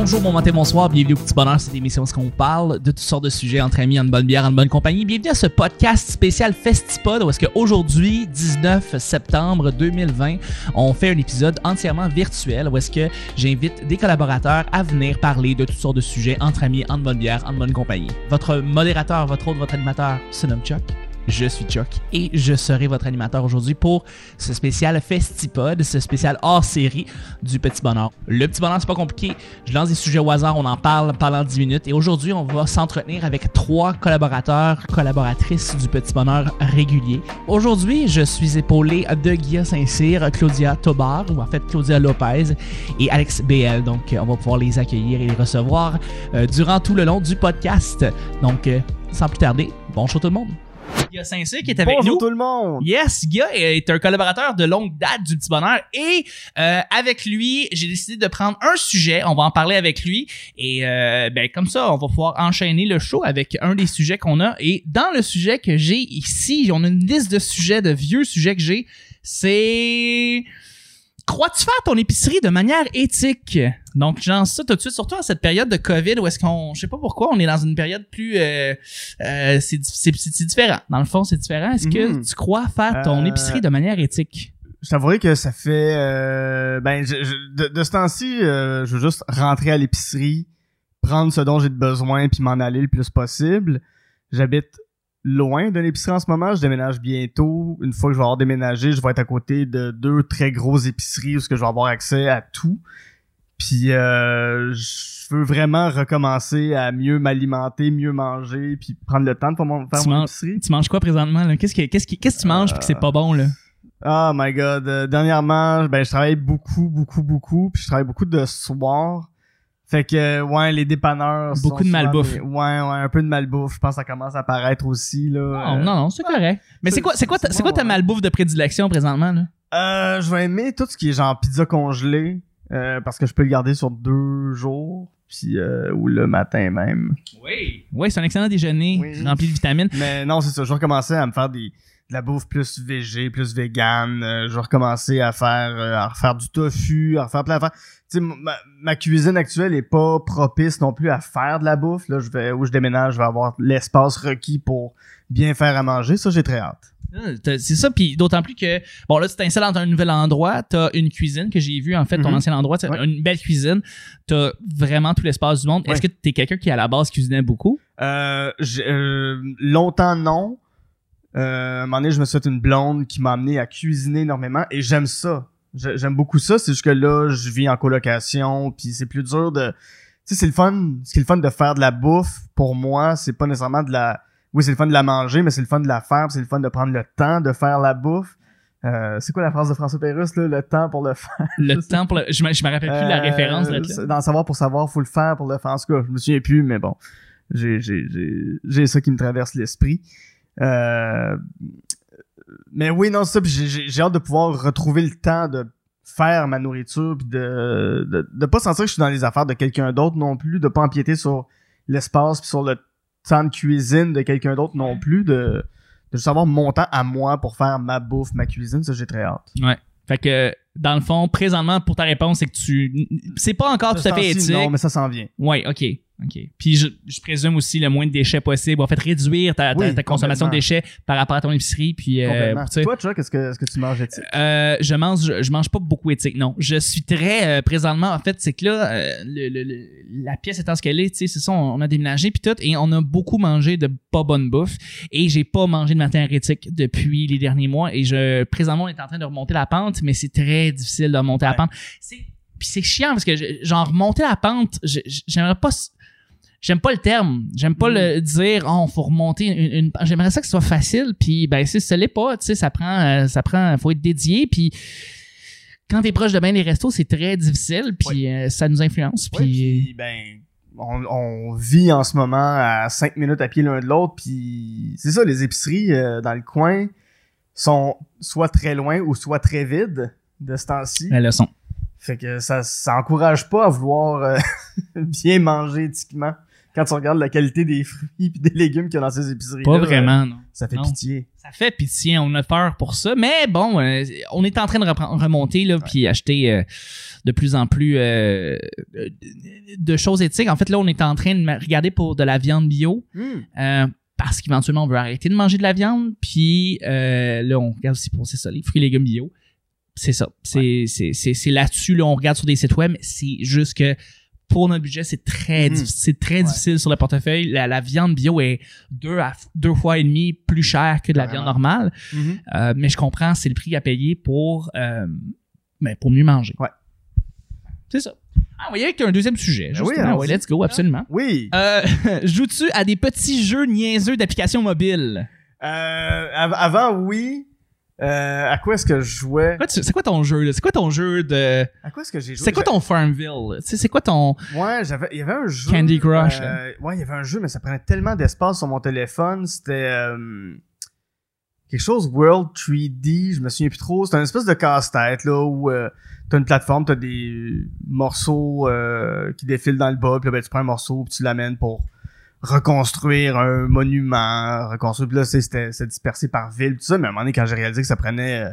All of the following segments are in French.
Bonjour, bon matin, bonsoir, bienvenue au Petit Bonheur, cette émission où on parle de toutes sortes de sujets entre amis, en bonne bière, en bonne compagnie. Bienvenue à ce podcast spécial Festipod où est-ce qu'aujourd'hui, 19 septembre 2020, on fait un épisode entièrement virtuel où est-ce que j'invite des collaborateurs à venir parler de toutes sortes de sujets entre amis, en bonne bière, en bonne compagnie. Votre modérateur, votre autre, votre animateur se nomme Chuck. Je suis Chuck et je serai votre animateur aujourd'hui pour ce spécial Festipod, ce spécial hors série du Petit Bonheur. Le Petit Bonheur, c'est pas compliqué. Je lance des sujets au hasard, on en parle pendant 10 minutes et aujourd'hui, on va s'entretenir avec trois collaborateurs, collaboratrices du Petit Bonheur régulier. Aujourd'hui, je suis épaulé de Guilla Saint-Cyr, Claudia Tobar, ou en fait Claudia Lopez et Alex BL. Donc, on va pouvoir les accueillir et les recevoir euh, durant tout le long du podcast. Donc, euh, sans plus tarder, bonjour tout le monde. Guy Saint-Cyr qui est avec Bonjour nous. tout le monde! Yes, Guy est un collaborateur de longue date du Petit Bonheur et euh, avec lui, j'ai décidé de prendre un sujet. On va en parler avec lui et euh, ben comme ça, on va pouvoir enchaîner le show avec un des sujets qu'on a. Et dans le sujet que j'ai ici, on a une liste de sujets, de vieux sujets que j'ai. C'est crois-tu faire ton épicerie de manière éthique? Donc, lance ça tout de suite, surtout en cette période de COVID où est-ce qu'on, je sais pas pourquoi, on est dans une période plus, euh, euh, c'est, c'est, c'est différent. Dans le fond, c'est différent. Est-ce que Mhm. tu crois faire ton Euh, épicerie de manière éthique? Je t'avouerai que ça fait... euh, ben, je- je- de, de ce temps-ci, euh, je veux juste rentrer à l'épicerie, prendre ce dont j'ai de besoin, puis m'en aller le plus possible. J'habite loin de l'épicerie en ce moment. Je déménage bientôt. Une fois que je vais avoir déménagé, je vais être à côté de deux très grosses épiceries où ce que je vais avoir accès à tout. Puis euh, je veux vraiment recommencer à mieux m'alimenter, mieux manger, puis prendre le temps de faire mon, faire Tu mon manges- épicerie. Tu manges quoi présentement? Qu'est-ce que, qu'est-ce que, qu'est-ce que tu manges puis que c'est pas bon, là? Oh my god. Euh, dernièrement, ben je travaille beaucoup, beaucoup, beaucoup, puis je travaille beaucoup de soir. Fait que euh, ouais, les dépanneurs. sont Beaucoup de malbouffe. des- Ouais, ouais, un peu de malbouffe. Je pense que ça commence à apparaître aussi là. Non, Euh, non, non, c'est correct. Mais c'est quoi, c'est quoi, ta- c'est quoi ta ouais. malbouffe de prédilection présentement, là? Euh, je vais aimer tout ce qui est genre pizza congelée euh, parce que je peux le garder sur deux jours, puis euh, ou le matin même. Oui. Oui, c'est un excellent déjeuner Oui. rempli de vitamines. Mais non, c'est ça. Je vais recommencer à me faire des de la bouffe plus végé, plus vegan. Euh, je vais recommencer à faire euh, à refaire du tofu, à refaire plein d'affaires. Sais, ma, ma cuisine actuelle est pas propice non plus à faire de la bouffe. Là, je vais où je déménage, je vais avoir l'espace requis pour bien faire à manger. Ça, j'ai très hâte. Ah, C'est ça, puis d'autant plus que, bon là, tu t'installes dans un nouvel endroit, t'as une cuisine que j'ai vu en fait, ton Mhm. ancien endroit, Ouais. une belle cuisine, t'as vraiment tout l'espace du monde. Est-ce que t'es quelqu'un qui à la base cuisinait beaucoup? Euh, euh, longtemps non. Euh, à un moment donné, je me suis fait une blonde qui m'a amené à cuisiner énormément et j'aime ça. J'ai- J'aime beaucoup ça. C'est juste que là, je vis en colocation, puis c'est plus dur de. Tu sais, c'est le fun. Ce qui est le fun de faire de la bouffe pour moi, c'est pas nécessairement de la. Oui, c'est le fun de la manger, mais c'est le fun de la faire, c'est le fun de prendre le temps de faire la bouffe. Euh, c'est quoi la phrase de François Pérusse, là? Le temps pour le faire? Le temps pour le, je me, je me rappelle plus la Euh, référence. Là, Dans savoir pour savoir, faut le faire pour le faire. En tout cas, je me souviens plus, mais bon, j'ai ça qui me traverse l'esprit. Euh, mais oui, non, c'est ça. puis J'ai hâte de pouvoir retrouver le temps de faire ma nourriture, puis de, de de pas sentir que je suis dans les affaires de quelqu'un d'autre non plus, de pas empiéter sur l'espace puis sur le temps de cuisine de quelqu'un d'autre non plus, de de juste avoir mon temps à moi pour faire ma bouffe, ma cuisine, ça j'ai très hâte. Ouais. Fait que, dans le fond, présentement, pour ta réponse, c'est que tu, c'est pas encore tout à fait éthique. Non, mais ça s'en vient. Ouais, ok. OK. Puis je, je présume aussi le moins de déchets possible. En fait, réduire ta, ta- Oui, ta consommation de déchets par rapport à ton épicerie. Puis, euh, Toi, Chuck, est-ce que, est-ce que tu manges éthique? Euh, je mange je, je mange pas beaucoup éthique non je suis très euh, présentement en fait c'est que là euh, le, le- le- la pièce étant ce qu'elle est tu sais c'est ça on, on a déménagé puis tout et on a beaucoup mangé de pas bonne bouffe et j'ai pas mangé de matin éthique depuis les derniers mois et je présentement on est en train de remonter la pente mais c'est très difficile de remonter la pente c'est puis c'est chiant parce que je- genre remonter la pente j'aimerais pas J'aime pas le terme. J'aime pas Mm. le dire, oh, faut remonter une, une- J'aimerais ça que ce soit facile, puis ben, si ça l'est pas, tu sais, ça prend, euh, ça prend, faut être dédié, puis quand t'es proche de bien les restos, c'est très difficile, puis euh, ça nous influence, puis puis, ben, on, on vit en ce moment à 5 minutes à pied l'un de l'autre, puis c'est ça, les épiceries euh, dans le coin sont soit très loin ou soit très vides de ce temps-ci. la leçon. Fait que ça, ça encourage pas à vouloir euh, bien manger éthiquement quand tu regardes la qualité des fruits et des légumes qu'il y a dans ces épiceries. Pas vraiment, non. Ça fait Non. pitié. Ça fait pitié, on a peur pour ça. Mais bon, euh, on est en train de remonter, là, puis acheter euh, de plus en plus euh, de choses éthiques. En fait, là, on est en train de regarder pour de la viande bio. euh, parce qu'éventuellement, on veut arrêter de manger de la viande. Puis là, on regarde aussi pour ça, les fruits et légumes bio. C'est ça. C'est là-dessus, là, on regarde sur des sites web, c'est juste que pour notre budget, c'est très, Mhm. diffi- c'est très Ouais. difficile sur le portefeuille. La, la viande bio est deux, à, deux fois et demi plus chère que de la Vraiment. viande normale. Mhm. Euh, mais je comprends, c'est le prix à payer pour, euh, ben, pour mieux manger. Ouais. C'est ça. Ah, on va y avec un deuxième sujet. Ben oui, ouais, let's go, absolument. Oui. Euh, Joues-tu à des petits jeux niaiseux d'applications mobiles? Av- avant, oui. Euh, à quoi est-ce que je jouais? C'est quoi ton jeu, là? C'est quoi ton jeu de. À quoi est-ce que j'ai joué? C'est quoi ton Farmville? C'est quoi ton. Ouais, j'avais, il y avait un jeu. Candy Crush, euh, ouais, il y avait un jeu, mais ça prenait tellement d'espace sur mon téléphone. C'était euh, quelque chose World 3D, je me souviens plus trop. C'était une espèce de casse-tête là où euh, t'as une plateforme, t'as des morceaux euh, qui défilent dans le bas, puis là, ben, tu prends un morceau, puis tu l'amènes pour reconstruire un monument, reconstruire. Puis là, c'est- c'était dispersé par ville, tout ça. Mais à un moment donné, quand j'ai réalisé que ça prenait euh,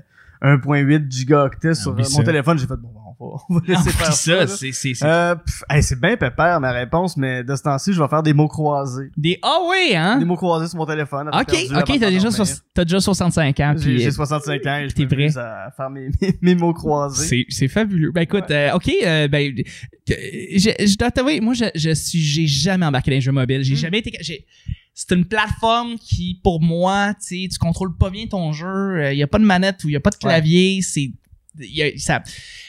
1.8 gigaoctets sur oublie euh, mon téléphone, j'ai fait bon, on va, on va laisser faire ça. ça, c'est. c'est- c'est- Euh, hey, c'est bien pépère ma réponse, mais de ce temps-ci, je vais faire des mots croisés. Des. Ah oui, hein? Des mots croisés sur mon téléphone. Ok, ok, t'as déjà, soix- t'as déjà 65 ans. J'ai Puis, j'ai euh, 65 ans et je vrai. à faire mes, mes, mes mots croisés. C'est, c'est fabuleux. Ben écoute, euh, ok, euh, ben, je, je dois t'avouer, moi, je, je suis, j'ai jamais embarqué dans les jeux mobiles. J'ai Mm. jamais été, c'est une plateforme qui, pour moi, tu sais, tu contrôles pas bien ton jeu. Il y a pas de manette ou il y a pas de clavier. C'est, y a- ça.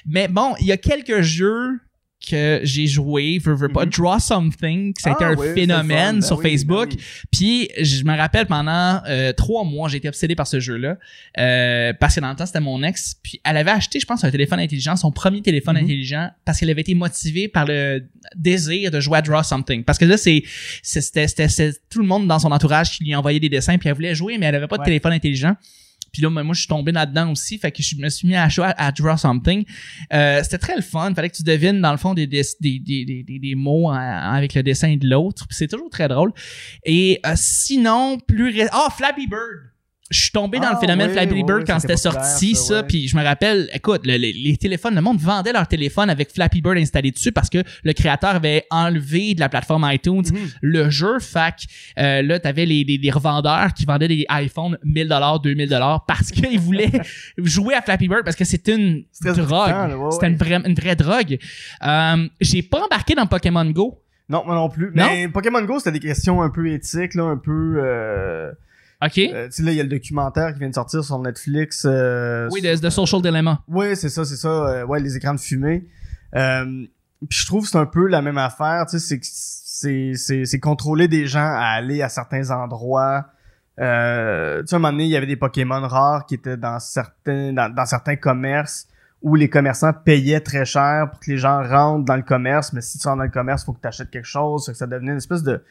Mais bon, il y a quelques jeux que j'ai joué, veux, veux pas, Mhm. Draw Something, ça a été Ah un oui, c'est phénomène. Ben sur oui, ben Facebook. oui. Puis je me rappelle pendant euh, trois mois, j'ai été obsédé par ce jeu-là euh, parce que dans le temps c'était mon ex. Puis elle avait acheté, je pense, un téléphone intelligent, son premier téléphone Mhm. intelligent, parce qu'elle avait été motivée par le désir de jouer à Draw Something. Parce que là, c'est c'était tout le monde dans son entourage qui lui envoyait des dessins, puis elle voulait jouer, mais elle avait pas de Ouais. téléphone intelligent. Puis là, moi, je suis tombé là-dedans aussi. Fait que je me suis mis à à, Draw Something. Euh, c'était très le fun. Fallait que tu devines, dans le fond, des, des, des, des, des, mots en- avec le dessin de l'autre. C'est toujours très drôle. Et euh, sinon, plus... ré- Ah, Flappy Bird! Je suis tombé dans Ah, le phénomène oui, Flappy Bird oui, quand c'était sorti, ça. Puis je me rappelle, écoute, le- les, les téléphones, le monde vendait leur téléphone avec Flappy Bird installé dessus parce que le créateur avait enlevé de la plateforme iTunes Mhm. le jeu. Fac, euh, là, t'avais les, les, les revendeurs qui vendaient des iPhones 1000 dollars, 2000 dollars parce qu'ils voulaient jouer à Flappy Bird parce que c'est une drogue. ouais, C'était une vraie, une vraie drogue. Euh, j'ai pas embarqué dans Pokémon Go. Non, moi non plus. Non? Mais Pokémon Go, c'était des questions un peu éthiques, là, un peu... Euh, OK? euh, tu sais, là, il y a le documentaire qui vient de sortir sur Netflix. euh, oui, de, de Social Dilemma. Oui, c'est ça, c'est ça. euh, ouais, les écrans de fumée. Euh, puis je trouve que c'est un peu la même affaire. Tu sais, c'est contrôler des gens à aller à certains endroits. Euh, tu sais, à un moment donné, il y avait des Pokémon rares qui étaient dans certains dans, dans certains commerces où les commerçants payaient très cher pour que les gens rentrent dans le commerce. Mais si tu rentres dans le commerce, faut que tu achètes quelque chose. Que ça devenait une espèce de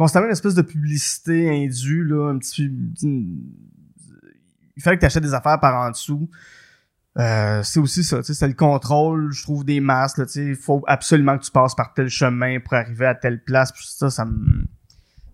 constamment une espèce de publicité indue là, un petit il fallait que tu achètes des affaires par en dessous. Euh, c'est aussi ça, tu sais, c'est le contrôle, je trouve, des masses, il faut absolument que tu passes par tel chemin pour arriver à telle place, puis ça, ça me...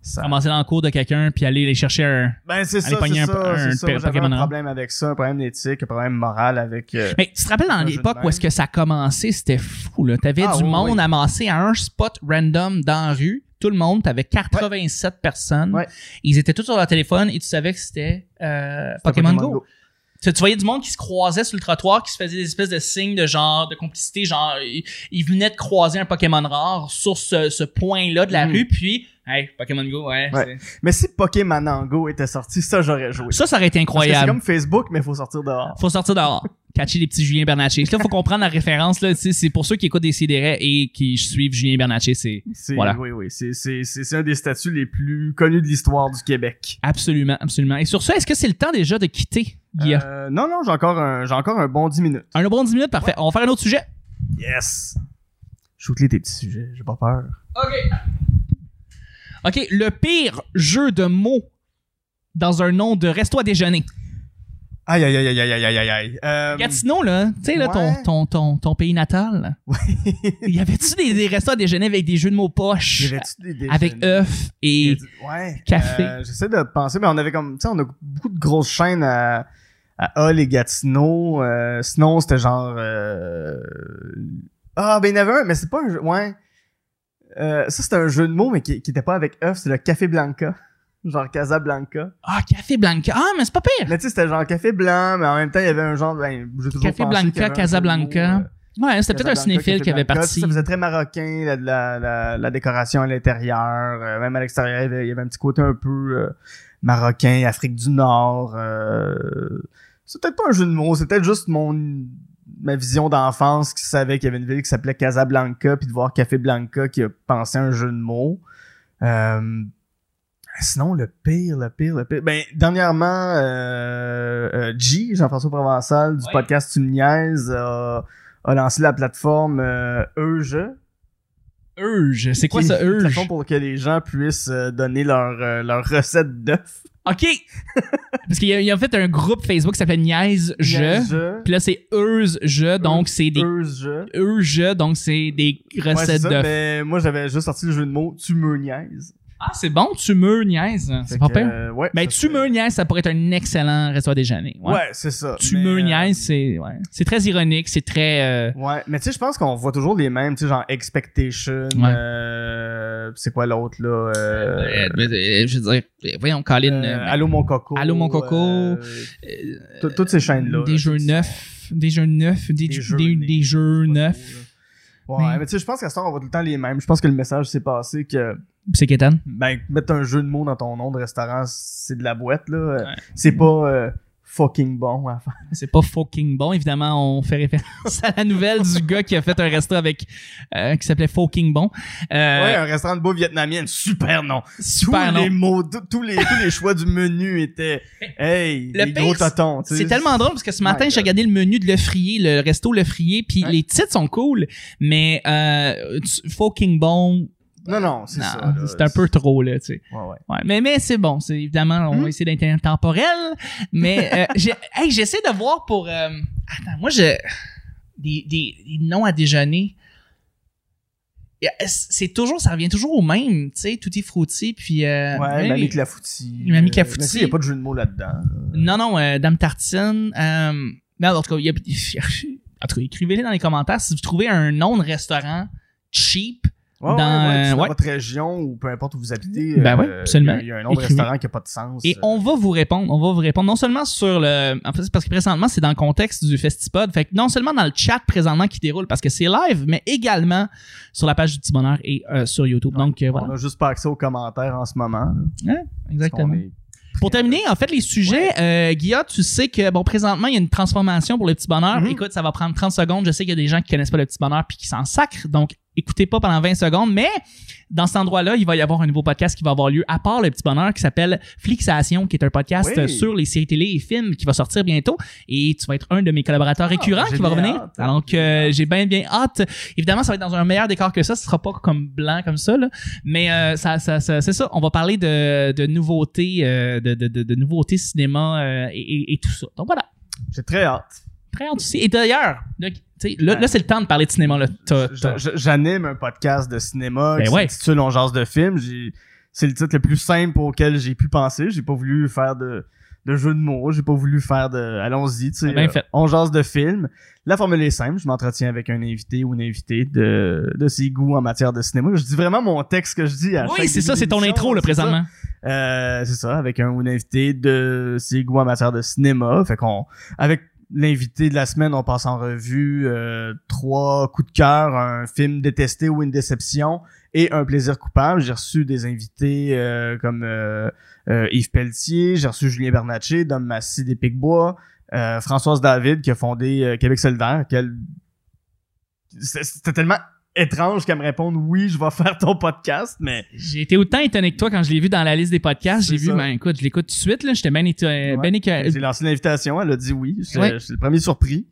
Ça... Ramasser dans le cours de quelqu'un puis aller les chercher un. Ben, c'est ça, c'est un- ça, un ça. J'avais un problème avec ça, un problème d'éthique, un problème moral avec... euh, Mais tu te rappelles dans l'époque où est-ce que ça a commencé, c'était fou, là? T'avais Ah, du oui, monde oui. amassé à un spot random dans la rue. Tout le monde, t'avais 87 personnes. Ouais. Ils étaient tous sur leur téléphone et tu savais que c'était euh, Pokémon, Go. Tu, tu voyais du monde qui se croisait sur le trottoir, qui se faisait des espèces de signes de genre, de complicité, genre, ils, ils venaient de croiser un Pokémon rare sur ce, ce point-là de la Mhm. rue, puis, hey, Pokémon Go, ouais. Mais si Pokémon Go était sorti, ça, j'aurais joué. Ça, ça aurait été que c'est incroyable. comme Facebook, mais il faut sortir dehors. Faut sortir dehors. Catcher les petits Julien Bernatchez. Là, faut comprendre la référence, là, c'est pour ceux qui écoutent des CDR et qui suivent Julien Bernatchez, c'est Voilà. Oui, oui, c'est, c'est, c'est, c'est un des statuts les plus connus de l'histoire du Québec. absolument, absolument. Et sur ça, est-ce que c'est le temps déjà de quitter, Guillaume? Euh, non, non, j'ai encore un, j'ai encore un bon 10 minutes. Un bon 10 minutes, parfait. On va faire un autre sujet. Yes! Shoot-les tes petits sujets, j'ai pas peur. OK. OK, le pire jeu de mots dans un nom de resto à déjeuner. Aïe, aïe, aïe, aïe, aïe, aïe, aïe, aïe. Euh, Gatineau, là, tu sais, là, ton, ouais. ton, ton, ton pays natal. là. y avait-tu des, des restaurants à déjeuner avec des jeux de mots poches? y avait-tu des déjeuners? Avec œufs et. Ouais. café? Euh, J'essaie de penser, mais on avait comme, tu sais, on a beaucoup de grosses chaînes à, à Hull et Gatineau. Euh, sinon, c'était genre, euh... ah, ben, il y en avait un, mais c'est pas un jeu, ouais. Euh, ça, c'était un jeu de mots, mais qui, qui était pas avec œuf, c'est le Café Blanca. Genre Casablanca. Ah, Café Blanca. Ah, mais c'est pas pire. Mais tu sais, c'était genre café blanc, mais en même temps, il y avait un genre, ben, Café Blanca, Casablanca. euh, Ouais, c'était peut-être un cinéphile qui avait parti. Ça faisait très marocain, la, la, la, la décoration à l'intérieur. euh, même à l'extérieur, il y avait- il y avait un petit côté un peu euh, marocain, Afrique du Nord. Euh, c'est peut-être pas un jeu de mots, c'est peut-être juste mon ma vision d'enfance qui savait qu'il y avait une ville qui s'appelait Casablanca, puis de voir Café Blanca qui a pensé à un jeu de mots. Euh, sinon, le pire, le pire, le pire. Ben, dernièrement, euh, euh, G, Jean-François Provençal, du Ouais. podcast Tu me niaises, a, a lancé la plateforme euh, Euge. Urge. C'est quoi ça, Une Urge? plateforme pour que les gens puissent euh, donner leur, euh, leur recette d'œufs. OK. Parce qu'il y a, il y a en fait un groupe Facebook qui s'appelle Niaise Je. Puis là, c'est Urge Je. Donc, c'est des. Euge. Urge. Donc, c'est des Ouais, recettes ça, d'œufs. mais moi, j'avais juste sorti le jeu de mots Tu me niaises. Ah, c'est bon. Tu me niaises. C'est pas pire. euh, ouais, Ben, ça tu me niaises, ça pourrait être un excellent restaurant déjeuner. Ouais. Ouais, c'est ça. Tu mais, me euh, niaises, c'est ouais. c'est très ironique, c'est très euh, Ouais, mais tu sais, je pense qu'on voit toujours les mêmes, tu sais, genre Expectation, Ouais. euh, c'est quoi l'autre, là? Euh, euh, euh, je veux dire, voyons, Colin, euh, euh, Allô mon coco. Allô, mon coco. euh, euh, tout- toutes ces chaînes-là. des là, neufs, des jeux neufs, des, Des jeux- jeux des, des jeux neufs. Ouais, Mais- mais, tu sais, je pense qu'à ce temps, on voit tout le temps les mêmes. Je pense que le message s'est passé que, C'est Kétan? ben, mettre un jeu de mots dans ton nom de restaurant, c'est de la boîte, là. Ouais. C'est pas euh, fucking bon à faire. C'est pas fucking bon. Évidemment, on fait référence à la nouvelle du gars qui a fait un resto avec euh, qui s'appelait Fucking Bon. Euh, Ouais, un restaurant de bouffe vietnamienne, super nom. super tous non. les mots, tous les, tous les choix du menu étaient, hey, Le les pire, gros totons, tu sais. C'est tellement drôle parce que ce matin, j'ai regardé le menu de Le Frier, le resto Le Frier, puis Ouais. les titres sont cool, mais euh, fucking bon, Non, non, c'est ça. c'est un peu trop là, tu sais. Ouais, ouais. Ouais, mais mais c'est bon, c'est évidemment on Hmm? va essayer d'être intemporel, mais euh, j'ai hey, j'essaie de voir pour euh, attends, moi je des, des, des noms à déjeuner. C'est toujours ça revient toujours au même, tu sais, tutti frutti puis euh, Ouais, hey, Mamie Clafoutis. Mamie euh. Mais sais, il n'y a pas de jeu de mots là-dedans. là. Non, non, euh, Dame Tartine. Mais en tout cas, il y a, en tout cas, écrivez-les dans les commentaires si vous trouvez un nom de restaurant cheap. Ouais, ouais, Dans, ouais, euh, dans ouais. votre région ou peu importe où vous habitez. Ben euh, ouais, absolument. Il y, a- un Écrivez. restaurant qui n'a pas de sens. Et euh. on va vous répondre. On va vous répondre non seulement sur le. En fait, c'est parce que présentement, c'est dans le contexte du Festipod. Fait que non seulement dans le chat présentement qui déroule parce que c'est live, mais également sur la page du Petit Bonheur et euh, sur YouTube. Donc euh, On voilà. n'a juste pas accès aux commentaires en ce moment. Exactement. Pour terminer, en fait, les sujets, euh, Guilla, tu sais que, bon, présentement, il y a une transformation pour le petit bonheur. Mhm. Écoute, ça va prendre 30 secondes. Je sais qu'il y a des gens qui connaissent pas le petit bonheur puis qui s'en sacrent. Donc, écoutez pas pendant 20 secondes. Mais, dans cet endroit-là, il va y avoir un nouveau podcast qui va avoir lieu à part le petit bonheur qui s'appelle Flixation, qui est un podcast Oui. sur les séries télé et films qui va sortir bientôt. Et tu vas être un de mes collaborateurs récurrents j'ai qui va revenir. hâte. Que euh, j'ai bien, bien hâte. Évidemment, ça va être dans un meilleur décor que ça. Ce sera pas comme blanc comme ça, là. Mais euh, ça, ça, ça- c'est ça. On va parler de, de nouveautés, euh, de, de, de, de nouveautés cinéma euh, et, et, et tout ça. Donc voilà. J'ai très hâte. Aussi. Et d'ailleurs, là, là, là, c'est le temps de parler de cinéma. J'anime un podcast de cinéma Ben qui ouais. s'intitule On jase de film. J'ai- C'est le titre le plus simple auquel j'ai pu penser. J'ai pas voulu faire de, de jeu de mots. J'ai pas voulu faire de allons-y. tu sais, Bien euh, fait. On jase de film. La formule est simple. Je m'entretiens avec un invité ou une invitée de, de ses goûts en matière de cinéma. Je dis vraiment mon texte que je dis à Oui, c'est ça, c'est ton intro, là, présentement. Euh, c'est ça, avec un ou une invité de ses goûts en matière de cinéma. Fait qu'on, avec l'invité de la semaine, on passe en revue euh, trois coups de cœur, un film détesté ou une déception et un plaisir coupable. J'ai reçu des invités euh, comme euh, euh, Yves Pelletier, j'ai reçu Julien Bernatchez, Dom Massy des Picbois, Françoise David qui a fondé Québec solidaire. c'était tellement étrange qu'elle me réponde oui, je vais faire ton podcast, mais J'ai été autant étonné que toi quand je l'ai vu dans la liste des podcasts. J'ai C'est vu, ben écoute, je l'écoute tout de suite. là. J'étais bien éto- Ouais. éco- J'ai lancé l'invitation, elle a dit oui. Ouais. j'étais le premier surpris.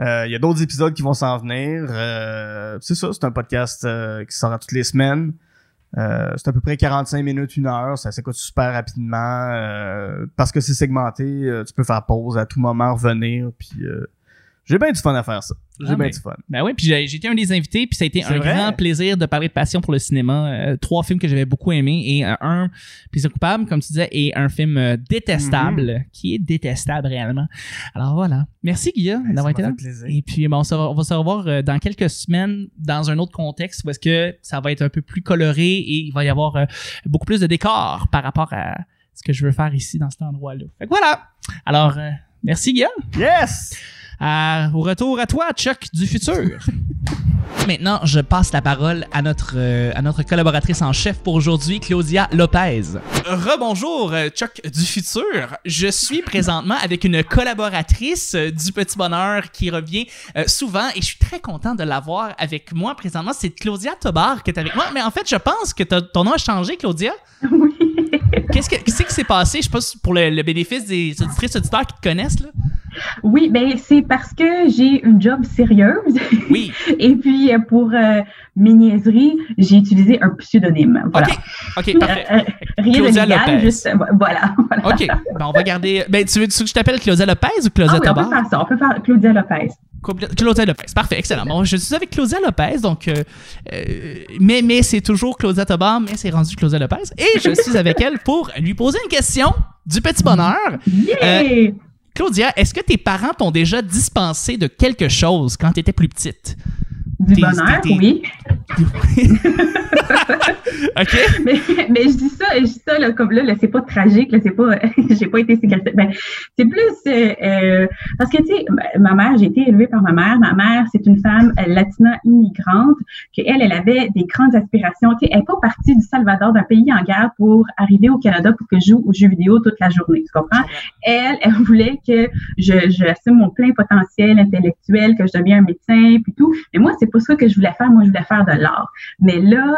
Euh, Il y a d'autres épisodes qui vont s'en venir. Euh, c'est ça, c'est un podcast euh, qui sort à toutes les semaines. Euh, c'est à peu près 45 minutes, une heure. Ça s'écoute super rapidement. euh, parce que c'est segmenté, tu peux faire pause à tout moment, revenir. Puis euh, j'ai bien du fun à faire ça. J'ai Ah, bien du fun. Ben oui, puis été un des invités, puis ça a été un vrai? grand plaisir de parler de passion pour le cinéma. Euh, trois films que j'avais beaucoup aimés et euh, un plaisir coupable, comme tu disais, et un film euh, détestable, Mm-hmm. qui est détestable réellement. Alors voilà. Merci Guillaume Ben, d'avoir été là. plaisir. Et puis bon, on, se- on va se revoir euh, dans quelques semaines dans un autre contexte où est-ce que ça va être un peu plus coloré et il va y avoir beaucoup plus de décors par rapport à ce que je veux faire ici dans cet endroit-là. Fait que voilà. Alors merci Guillaume. Yes! À- au retour à toi, Chuck du futur. Maintenant, je passe la parole à notre, euh, à notre collaboratrice en chef pour aujourd'hui, Claudia Lopez. Rebonjour, euh, Chuck du futur. Je suis présentement avec une collaboratrice euh, du Petit Bonheur qui revient euh, souvent et je suis très content de l'avoir avec moi présentement. C'est Claudia Tobar qui est avec moi. Mais en fait, je pense que ton nom a changé, Claudia. Oui. Qu'est-ce que- qu'est-ce qui s'est passé? Je sais pas si pour le, le bénéfice des auditrices auditeurs qui te connaissent. Là. Oui, ben c'est parce que j'ai une job sérieuse Oui. et puis euh, pour euh, mes niaiseries, j'ai utilisé un pseudonyme. Voilà. OK. OK, parfait. Euh, euh, rien Claudia de légal, Lopez. juste voilà. voilà. OK. Ben, on va garder. Ben, tu veux, tu veux que je t'appelle Claudia Lopez ou Claudia Ah oui, on peut faire ça. On peut faire Claudia Lopez. Cla- Claudia Lopez. Parfait, excellent. Bon, je suis avec Claudia Lopez, donc. euh, mais mais c'est toujours Claudia Tobar, mais c'est rendu Claudia Lopez. Et je suis avec elle pour lui poser une question du petit bonheur. Yeah! Claudia, est-ce que tes parents t'ont déjà dispensé de quelque chose quand tu étais plus petite? Du t'es- bonheur, t'es- oui. OK? mais, mais je dis ça, je dis ça là, comme là, là c'est pas tragique, là, c'est pas, j'ai pas été séquestrée. Ben, c'est plus euh, euh, parce que tu sais, ma- mère, j'ai été élevée par ma mère. Ma mère, c'est une femme euh, latina immigrante que elle, elle avait des grandes aspirations. Tu sais, elle est pas partie du Salvador, d'un pays en guerre, pour arriver au Canada pour que je joue aux jeux vidéo toute la journée. Tu comprends? Elle, elle voulait que je, je assume mon plein potentiel intellectuel, que je devienne un médecin, puis tout. Mais moi, c'est pas ça que je voulais faire. Moi, je voulais faire de l'art. Mais là,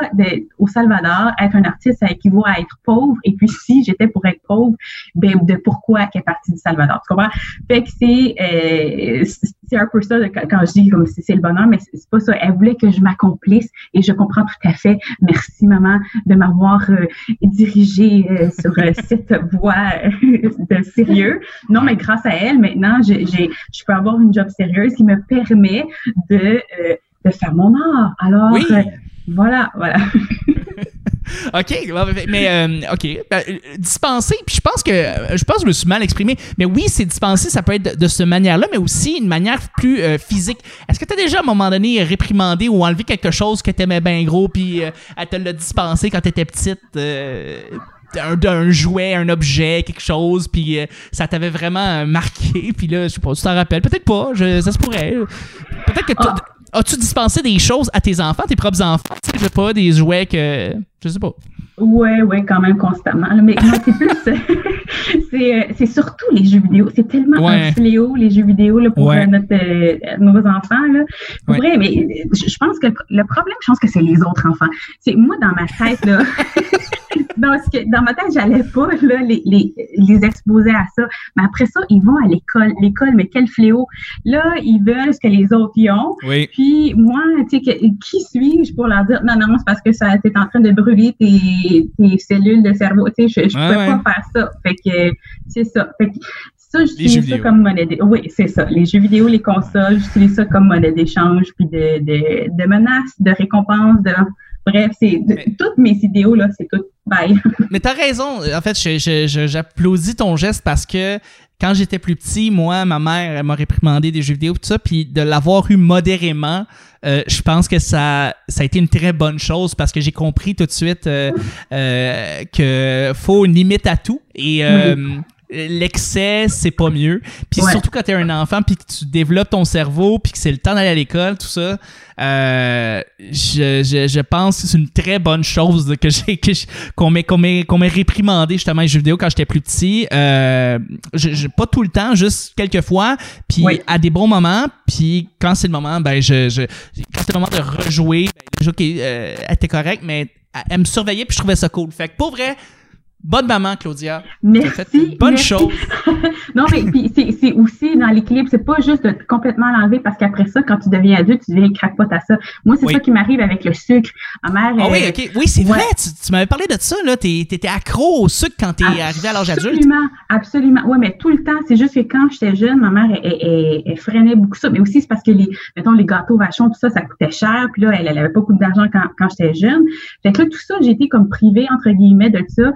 au Salvador, être un artiste, ça équivaut à être pauvre. Et puis, si j'étais pour être pauvre, ben, de pourquoi qu'elle est partie du Salvador. Tu comprends? Fait que c'est, euh, c'est un peu ça quand, je dis comme c'est c'est le bonheur, mais c'est pas ça. Elle voulait que je m'accomplisse et je comprends tout à fait. Merci, maman, de m'avoir euh, dirigée euh, sur euh, cette voie de sérieux. Non, mais grâce à elle, maintenant, j'ai, je peux avoir une job sérieuse qui me permet de, euh, de faire mon art. Alors, Oui. voilà, voilà. OK, mais euh, OK, Ben, euh, dispenser, puis je pense que euh, je pense que je me suis mal exprimé, mais oui, c'est dispenser, ça peut être de, de cette manière-là, mais aussi une manière plus euh, physique. Est-ce que tu as déjà à un moment donné réprimandé ou enlevé quelque chose que t'aimais bien gros puis euh, elle te l'a dispensé quand t'étais petite euh, un, d'un jouet, un objet, quelque chose, puis ça t'avait vraiment marqué, puis là, je sais pas, tu t'en rappelles, peut-être pas, ça se pourrait. Peut-être que t'as- as-tu dispensé des choses à tes enfants, tes propres enfants, tu sais, pas, des jouets que, je sais pas. Ouais, ouais, quand même constamment. là. Mais non, c'est plus, c'est, euh, c'est surtout les jeux vidéo. C'est tellement Ouais. un fléau les jeux vidéo là, pour Ouais. euh, notre, euh, nos enfants là. Ouais. vrai, mais je pense que le problème, je pense que c'est les autres enfants. C'est moi dans ma tête là. dans, ce que, dans ma tête, j'allais pas là, les, les, les exposer à ça. Mais après ça, ils vont à l'école. L'école, mais quel fléau. Là, ils veulent ce que les autres y ont. Oui. Puis moi, tu sais, que- qui suis-je pour leur dire non, non, c'est parce que ça t'es en train de brûler tes, tes cellules de cerveau. Tu sais, je, je ouais. pas faire ça. Fait que c'est ça. Fait que ça, j'utilise ça comme monnaie. d'é- Oui, c'est ça. Les jeux vidéo, les consoles, j'utilise ça comme monnaie d'échange, puis de, de, de menaces, de récompenses, de bref, c'est Mais- toutes mes idéaux là, c'est tout. Bye. Mais t'as raison. En fait, j'applaudis ton geste parce que quand j'étais plus petit, moi, ma mère, elle m'a réprimandé des jeux vidéo, tout ça, puis de l'avoir eu modérément, euh, je pense que ça, ça a été une très bonne chose parce que j'ai compris tout de suite euh, euh, que faut une limite à tout. Et euh, l'excès c'est pas mieux. Puis Ouais. surtout quand t'es un enfant puis que tu développes ton cerveau puis que c'est le temps d'aller à l'école, tout ça, euh, je, je, je pense que c'est une très bonne chose que j'ai que je- qu'on m'ait qu'on m'ait qu'on m'ait réprimandé justement les jeux vidéo quand j'étais plus petit. Euh, je, je- pas tout le temps, juste quelques fois, puis Oui. à des bons moments, puis quand c'est le moment, ben je, je quand c'est le moment de rejouer, ben, déjà qu'elle euh, elle était correcte, mais elle, elle me surveillait puis je trouvais ça cool. Fait que pour vrai, Bonne maman, Claudia. Merci. T'as fait une bonne merci. chose. non, mais puis c'est, aussi dans l'équilibre, c'est pas juste de complètement l'enlever parce qu'après ça, quand tu deviens adulte, tu deviens crackpot à ça. Moi, c'est Oui. ça qui m'arrive avec le sucre. Ma mère. Ah oui, ok. Oui, c'est ouais. vrai. Tu, tu m'avais parlé de ça, là. T'étais accro au sucre quand t'es arrivé à l'âge adulte. Absolument, absolument. Oui, mais tout le temps, c'est juste que quand j'étais jeune, ma mère, elle, elle- elle freinait beaucoup ça. Mais aussi, c'est parce que les, mettons, les gâteaux vachons, tout ça, ça coûtait cher. Puis là, elle, elle avait pas beaucoup d'argent quand, quand j'étais jeune. Fait que là, tout ça, j'ai été comme privée, entre guillemets, de ça.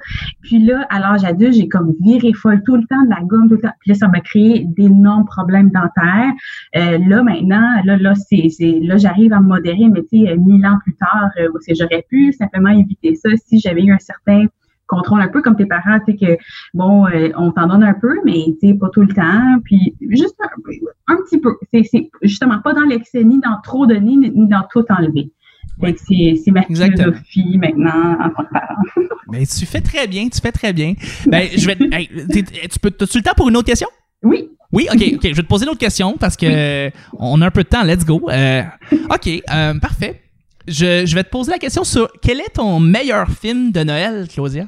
Puis là, à l'âge adulte, j'ai comme viré folle tout le temps de la gomme, tout le temps. Puis là, ça m'a créé d'énormes problèmes dentaires. Euh, là, maintenant, là, là, c'est, là, j'arrive à me modérer, mais tu sais, mille ans plus tard, euh, j'aurais pu simplement éviter ça si j'avais eu un certain contrôle un peu comme tes parents, tu sais, que bon, euh, on t'en donne un peu, mais tu sais, pas tout le temps, puis juste un, petit peu. C'est, justement pas dans l'excès, ni dans trop donner, ni dans tout enlever. Que c'est, ma philosophie maintenant en tant que parent. Mais tu fais très bien, tu fais très bien. Ben, je vais. hey, tu peux, t'as-tu le temps pour une autre question? Oui, Oui, ok, ok. Je vais te poser une autre question parce que euh, on a un peu de temps. Let's go. Euh, ok, euh, parfait. Je, je vais te poser la question sur quel est ton meilleur film de Noël, Claudia?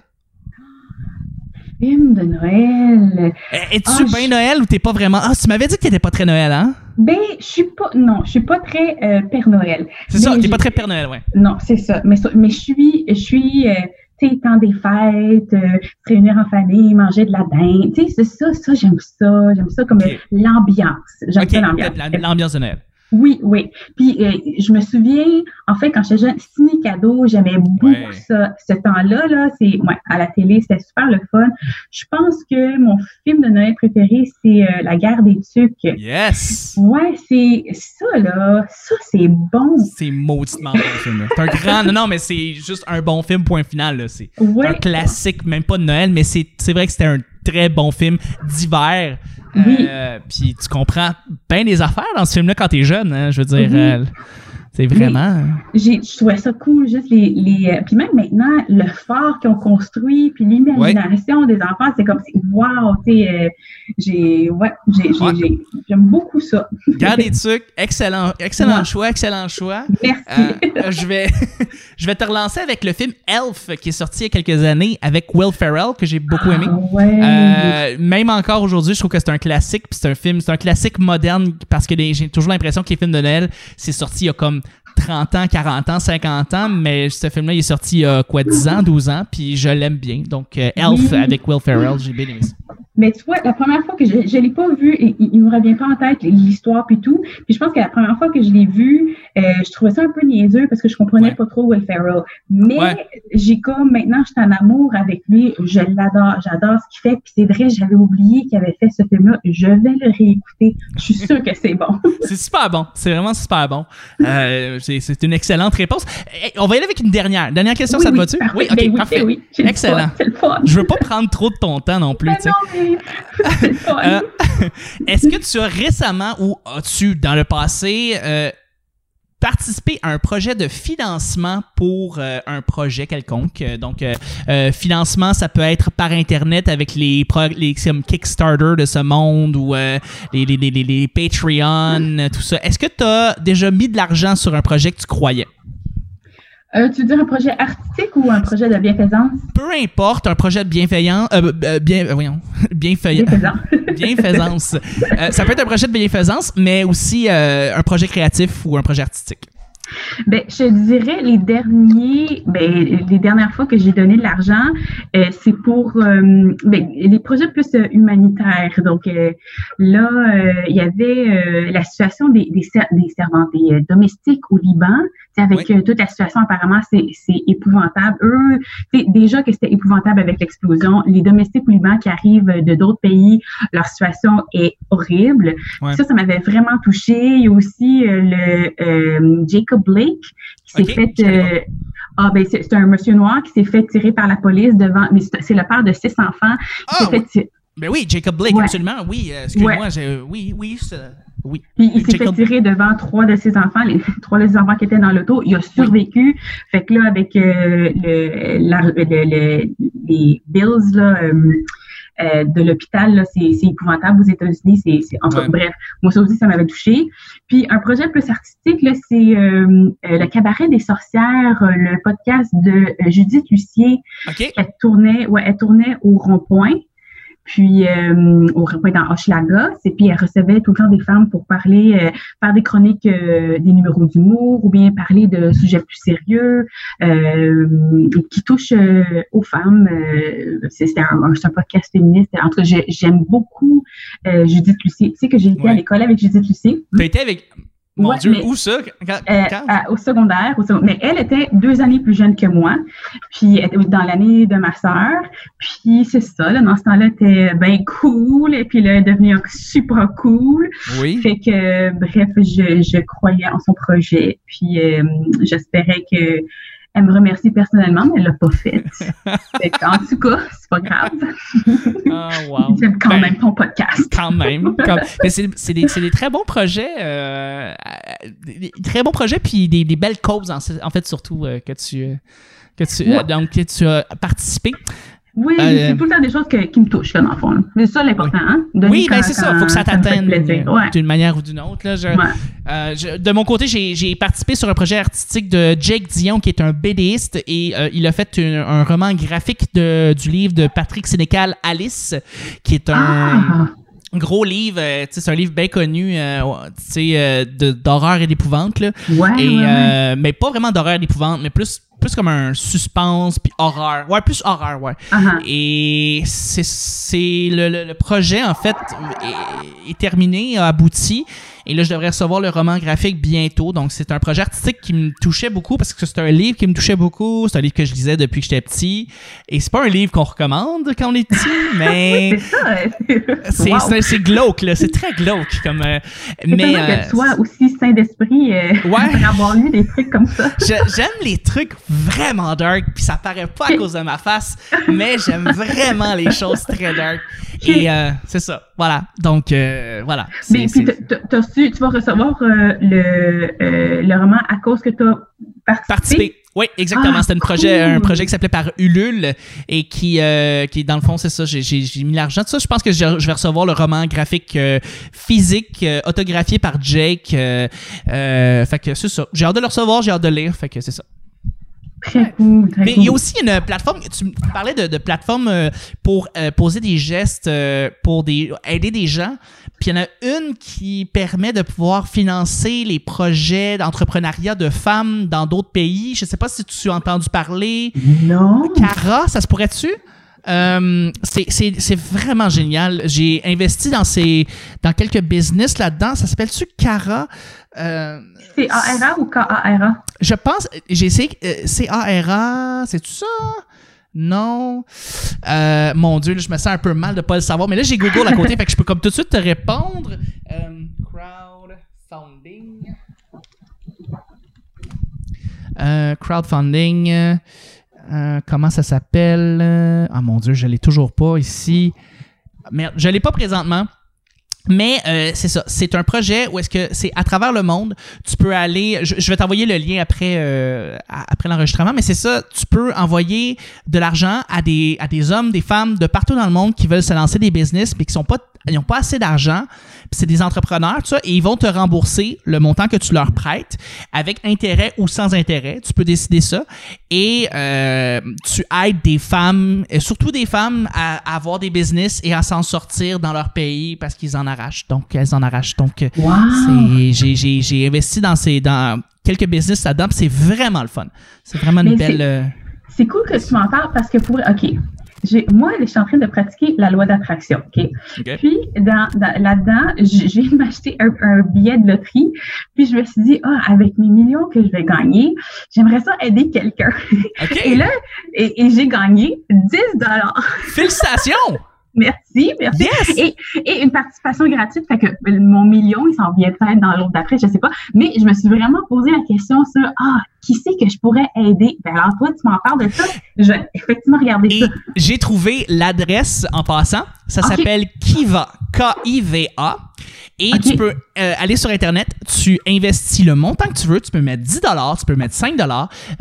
film de Noël? Euh, Es-tu Ah, bien Noël ou t'es pas vraiment? Ah, tu m'avais dit que t'étais pas très Noël, hein? Ben, je suis pas, non, je suis pas très euh, Père Noël. C'est ça, t'es pas très Père Noël, ouais. Non, c'est ça. Mais, mais je suis, je suis, euh, tu sais, temps des fêtes, euh, se réunir en famille, manger de la dinde. Tu sais, c'est ça, ça, j'aime ça. J'aime ça comme l'ambiance. J'aime Ok, ça l'ambiance. la- l'ambiance de Noël. Oui, oui. Puis euh, je me souviens, en fait, quand j'étais jeune, ciné cadeau, j'aimais beaucoup Ouais. ça. Ce temps-là, là, c'est ouais, à la télé, c'était super le fun. Je pense que mon film de Noël préféré, c'est euh, La guerre des tucs. Yes! Ouais, c'est ça, là. Ça, c'est bon. C'est mauditement bon film. C'est un grand. Non, non, mais c'est juste un bon film, point final. là. C'est Ouais. un classique, même pas de Noël, mais c'est c'est vrai que c'était un très bon film d'hiver. Oui. Euh, Puis tu comprends bien des affaires dans ce film-là quand t'es jeune. hein, je veux dire, Oui. euh, c'est vraiment. j'ai je trouvais ça cool juste les les euh, puis même maintenant le fort qu'ils ont construit puis l'imagination des enfants c'est comme wow tu sais euh, j'ai ouais j'ai j'ai- Ouais. j'ai- j'aime beaucoup ça Garde des trucs, excellent, excellent Ouais. choix, excellent choix. merci Euh, je vais je vais te relancer avec le film Elf qui est sorti il y a quelques années avec Will Ferrell que j'ai beaucoup aimé. Ah, ouais Euh, même encore aujourd'hui, je trouve que c'est un classique. Puis c'est un film, c'est un classique moderne parce que les- j'ai toujours l'impression que les films de Noël, c'est sorti il y a comme 30 ans, 40 ans, 50 ans, mais ce film-là, il est sorti il y a quoi, 10 ans, 12 ans, puis je l'aime bien. Donc, euh, Elf avec Will Ferrell, j'ai bien aimé ça. Mais tu vois la première fois que je je l'ai pas vu et il, il me revient pas en tête l'histoire puis tout puis je pense que la première fois que je l'ai vu euh, je trouvais ça un peu niaiseux parce que je comprenais Ouais. pas trop Will Ferrell mais Ouais. j'ai comme maintenant je suis en amour avec lui je l'adore j'adore ce qu'il fait puis c'est vrai j'avais oublié qu'il avait fait ce film là je vais le réécouter je suis sûre que c'est bon C'est super bon. C'est vraiment super bon. Euh, c'est une excellente réponse. Hey, on va y aller avec une dernière. Dernière question, Oui, ça te oui, va-tu? Oui, ok, Ben oui, parfait. le Excellent. fun, le fun. Je veux pas prendre trop de ton temps non plus, Ben non, mais. Euh, Est-ce que tu as récemment ou as-tu dans le passé euh, participé à un projet de financement pour euh, un projet quelconque? Donc, financement, ça peut être par Internet avec les, les comme Kickstarter de ce monde ou les, les, les, les- Patreon, tout ça. Est-ce que tu as déjà mis de l'argent sur un projet que tu croyais? Euh, tu veux dire un projet artistique ou un projet de bienfaisance? Peu importe, un projet de bienveillant, euh, euh, bien, euh, voyons, Bienfaisant. bienfaisance. Euh, ça peut être un projet de bienfaisance, mais aussi euh, un projet créatif ou un projet artistique. Ben, je dirais les derniers, ben, les dernières fois que j'ai donné de l'argent, euh, c'est pour euh, ben, les projets plus euh, humanitaires. Donc euh, là, euh, il y avait euh, la situation des, des, ser- des servantes, des domestiques au Liban. Avec Oui. euh, toute la situation, apparemment, c'est épouvantable. Eux, déjà que c'était épouvantable avec l'explosion, les domestiques Liban qui arrivent de d'autres pays, leur situation est horrible. Ouais. Ça, ça m'avait vraiment touché. Il y a aussi euh, le euh, Jacob Blake qui s'est fait. ah ben c'est un monsieur noir qui s'est fait tirer par la police devant. Mais c'est le père de six enfants. qui Ah, s'est fait tirer. Ben oui, Jacob Blake, Ouais. absolument. Oui, excuse-moi. j'ai- Oui, oui, oui. Puis il s'est fait tirer devant trois de ses enfants, les trois de ses enfants qui étaient dans l'auto. Il a survécu. Fait que là, avec euh, le, la- le- le- les bills, là, euh, euh, de l'hôpital, c'est, épouvantable aux États-Unis. C'est, enfin, Ouais. bref, moi, ça aussi, ça m'avait touché. Puis, un projet plus artistique, là, c'est euh, euh, le Cabaret des sorcières, le podcast de Judith Lucier. OK? Elle tournait, ouais, elle tournait au rond-point. Puis euh, au dans Hochelaga, et puis elle recevait tout le temps des femmes pour parler, euh, faire des chroniques, euh, des numéros d'humour, ou bien parler de sujets plus sérieux euh, qui touchent euh, aux femmes. Euh, c'est c'est un, un podcast féministe. En tout cas, j'ai- j'aime beaucoup euh, Judith Lucier. Tu sais que j'ai été Ouais. à l'école avec Judith Lucier? T'as été avec. Mon Ouais, Dieu, mais- où ça? Quand? Euh, quand? à- au secondaire, au second- mais elle était deux années plus jeune que moi, puis elle était dans l'année de ma sœur, puis c'est ça, là, dans ce temps-là, elle était bien cool, et puis là, elle est devenue super cool, Oui. fait que, bref, je, je croyais en son projet, puis euh, j'espérais que elle me remercie personnellement, mais elle l'a pas fait. en tout cas, c'est pas grave. Ah, wow. J'aime quand Ben, même ton podcast. quand même. C'est, des, très bons projets. euh, euh, des- très bons projets, puis des, des belles causes, en, en fait, surtout, euh, que tu. Que tu, Ouais. donc, que tu as participé. Oui, Euh, c'est tout le temps des choses que- qui me touchent, là, dans le fond. C'est ça l'important, hein? Donner Oui, ben c'est ça. quand faut que ça t'atteigne euh, Ouais. d'une manière ou d'une autre. Là, Je- Ouais. Euh, je- de mon côté, j'ai participé sur un projet artistique de Jake Dion, qui est un BDiste, et euh, il a fait une- un roman graphique de- du livre de Patrick Sénécal, Alice, qui est un Ah, gros livre. euh, c'est un livre bien connu, euh, tu sais, euh, de- d'horreur et d'épouvante. ouais, Et, ouais, ouais. mais pas vraiment d'horreur et d'épouvante, mais plus, plus comme un suspense puis horreur. Ouais, plus horreur, ouais. Ah. Et c'est c'est le, le- le projet, en fait, est, est terminé, a abouti. Et là, je devrais recevoir le roman graphique bientôt. Donc, c'est un projet artistique qui me touchait beaucoup parce que c'est un livre qui me touchait beaucoup. C'est un livre que je lisais depuis que j'étais petit. Et c'est pas un livre qu'on recommande quand on est petit, mais C'est Wow. c'est- glauque, là. C'est très glauque. Comme, euh, mais euh, que tu sois aussi sain d'esprit euh, Ouais. pour avoir lu des trucs comme ça. J'aime les trucs vraiment dark, puis ça paraît pas à cause de ma face, mais j'aime vraiment les choses très dark. Et euh, c'est ça, voilà. Donc, euh, voilà. Mais puis, t'as- t'as- t'as su, tu vas recevoir euh, le, euh, le roman à cause que tu as participé. participer. Oui, exactement. Ah, C'était un projet, cool. un projet qui s'appelait par Ulule et qui, euh, qui dans le fond, c'est ça. J'ai, j'ai, j'ai mis l'argent de ça. Je pense que je, vais recevoir le roman graphique euh, physique euh, autographié par Jake. euh, euh, fait que c'est ça. J'ai hâte de le recevoir, j'ai hâte de lire. Fait que c'est ça. Très cool, très Mais cool. il y a aussi une plateforme, tu parlais de, de plateforme euh, pour euh, poser des gestes, euh, pour des, aider des gens. Puis il y en a une qui permet de pouvoir financer les projets d'entrepreneuriat de femmes dans d'autres pays. Je sais pas si tu as entendu parler. Non. Cara, ça se pourrait-tu? Euh, c'est vraiment génial. J'ai investi dans ces dans quelques business là-dedans. Ça s'appelle-tu Cara? Euh, C'est ARA ou KARA? je pense, j'ai essayé, euh, C-A-R-A, c'est-tu ça? Non. Euh, mon Dieu, là, je me sens un peu mal de pas le savoir, mais là, j'ai Google à côté, fait que je peux comme tout de suite te répondre. Euh, crowdfunding. Euh, crowdfunding. comment ça s'appelle? Ah mon Dieu, je l'ai toujours pas ici. Merde, je l'ai pas présentement. Mais euh, c'est ça, c'est un projet où est-ce que c'est à travers le monde, tu peux aller, je, vais t'envoyer le lien après euh, après l'enregistrement, mais c'est ça, tu peux envoyer de l'argent à des à des hommes, des femmes de partout dans le monde qui veulent se lancer des business mais qui sont pas ils n'ont pas assez d'argent, puis c'est des entrepreneurs, tout ça, et ils vont te rembourser le montant que tu leur prêtes avec intérêt ou sans intérêt. Tu peux décider ça. Et euh, tu aides des femmes, et surtout des femmes, à, à avoir des business et à s'en sortir dans leur pays parce qu'ils en arrachent. Donc, elles en arrachent. Donc, euh, Wow. j'ai- investi dans, ces, dans quelques business là-dedans, c'est vraiment le fun. C'est vraiment une Mais belle... c'est- euh, C'est cool que tu m'en parles parce que pour. OK. J'ai, moi, je suis en train de pratiquer la loi d'attraction. OK? OK. Puis, dans, dans- là-dedans, j'ai m'acheter un, un billet de loterie. Puis, je me suis dit, ah, avec mes millions que je vais gagner, j'aimerais ça aider quelqu'un. OK. Et là, et, et j'ai gagné 10 dollars. Félicitations! Merci, merci. Yes! Et, et une participation gratuite, fait que euh, mon million, il s'en vient peut-être dans l'autre d'après, je sais pas. Mais je me suis vraiment posé la question sur ah, qui c'est que je pourrais aider? Ben alors toi, tu m'en parles de ça. Je vais effectivement regarder Et ça. j'ai trouvé l'adresse en passant. Ça s'appelle Kiva, K-I-V-A. Et tu peux euh, aller sur Internet, tu investis le montant que tu veux, tu peux mettre 10 tu peux mettre 5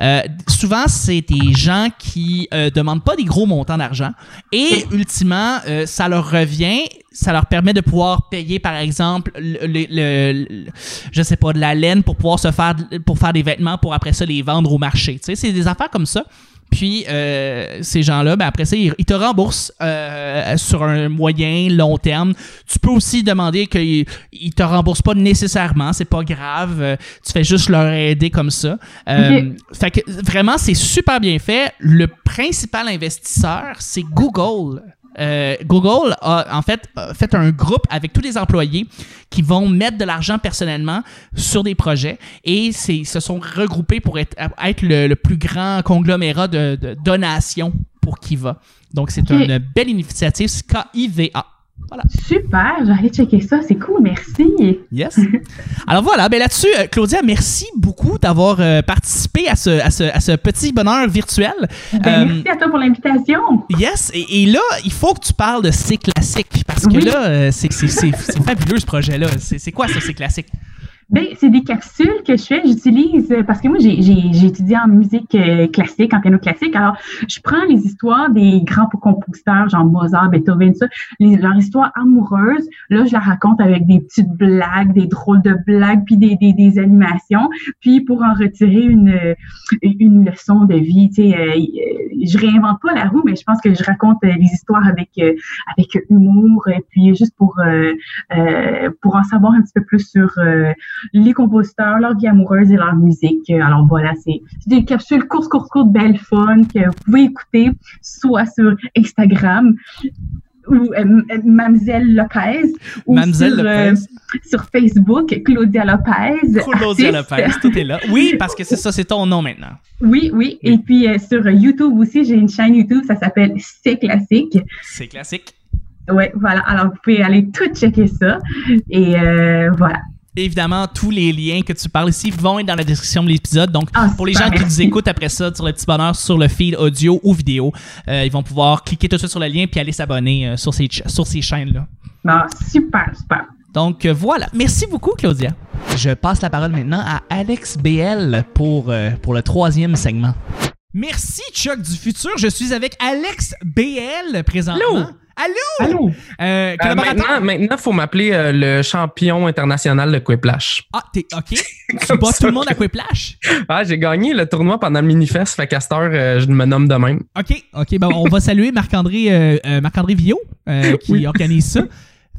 euh, Souvent, c'est des gens qui euh, demandent pas des gros montants d'argent. Et ultimement, euh, ça leur revient, ça leur permet de pouvoir payer, par exemple, le, le- je sais pas, de la laine pour pouvoir se faire, pour faire des vêtements pour après ça les vendre au marché. Tu sais, c'est des affaires comme ça. Puis euh, ces gens-là, ben après ça, ils, te remboursent euh, sur un moyen, long terme. Tu peux aussi demander qu'ils ils te remboursent pas nécessairement, c'est pas grave. Euh, tu fais juste leur aider comme ça. Fait que vraiment, c'est super bien fait. Le principal investisseur, c'est Google. Euh, Google a en fait a fait un groupe avec tous les employés qui vont mettre de l'argent personnellement sur des projets et se sont regroupés pour être, être le, le plus grand conglomérat de, de donations pour Kiva. Donc c'est une belle initiative, KIVA. Voilà. Super, je vais aller checker ça. C'est cool, merci. Yes. Alors voilà, ben là-dessus, euh, Claudia, merci beaucoup d'avoir euh, participé à ce, à, ce, à ce petit bonheur virtuel. Ben, Euh, merci à toi pour l'invitation. Yes, et, et là, il faut que tu parles de C classique parce que là, c'est fabuleux ce projet-là. C'est c'est quoi ça, C classique? Ben, c'est des capsules que je fais, j'utilise euh, parce que moi j'ai j'ai- étudié en musique euh, classique, en piano classique. Alors, je prends les histoires des grands compositeurs, genre Mozart, Beethoven, ça, les, leur histoire amoureuse. Là, je la raconte avec des petites blagues, des drôles de blagues, puis des, des, des animations, puis pour en retirer une euh, une leçon de vie. Tu sais, je réinvente pas la roue, mais je pense que je raconte les histoires avec avec humour, et puis juste pour euh, pour en savoir un petit peu plus sur euh, les compositeurs, leur vie amoureuse et leur musique. Euh, Alors voilà, c'est des capsules courtes, courtes, courtes, belles, fun, que vous pouvez écouter soit sur Instagram ou euh, euh, Mamzelle Lopez ou Mamzelle sur, Lopez. euh, sur Facebook, Claudia Lopez. Claudia. Lopez, tout est là. Oui, parce que c'est ça, c'est ton nom maintenant. Oui, oui. Et puis euh, sur YouTube aussi, j'ai une chaîne YouTube, ça s'appelle C'est Classique. C'est classique. Ouais, voilà. Alors vous pouvez aller tout checker ça. Et euh, voilà. Évidemment, tous les liens que tu parles ici vont être dans la description de l'épisode. Donc, Ah, pour les gens qui nous écoutent après ça sur le petit bonheur sur le feed audio ou vidéo, euh, ils vont pouvoir cliquer tout de suite sur le lien puis aller s'abonner euh, sur ces, sur ces chaînes-là. Bon, super, super. Donc euh, voilà. Merci beaucoup, Claudia. Je passe la parole maintenant à Alex BL pour, euh, pour le troisième segment. Merci, Chuck du futur. Je suis avec Alex BL présentement. Allô? Allô? Allô? Euh, Euh, maintenant, maintenant, faut m'appeler euh, le champion international de Quiplash. Ah, t'es OK. tu bats tout le monde à Quiplash? Ah, j'ai gagné le tournoi pendant le Minifest, fait qu'à cette heure, euh, je me nomme de même. OK. OK. Ben, on va saluer Marc-André Marc-André Villot qui Oui. organise ça.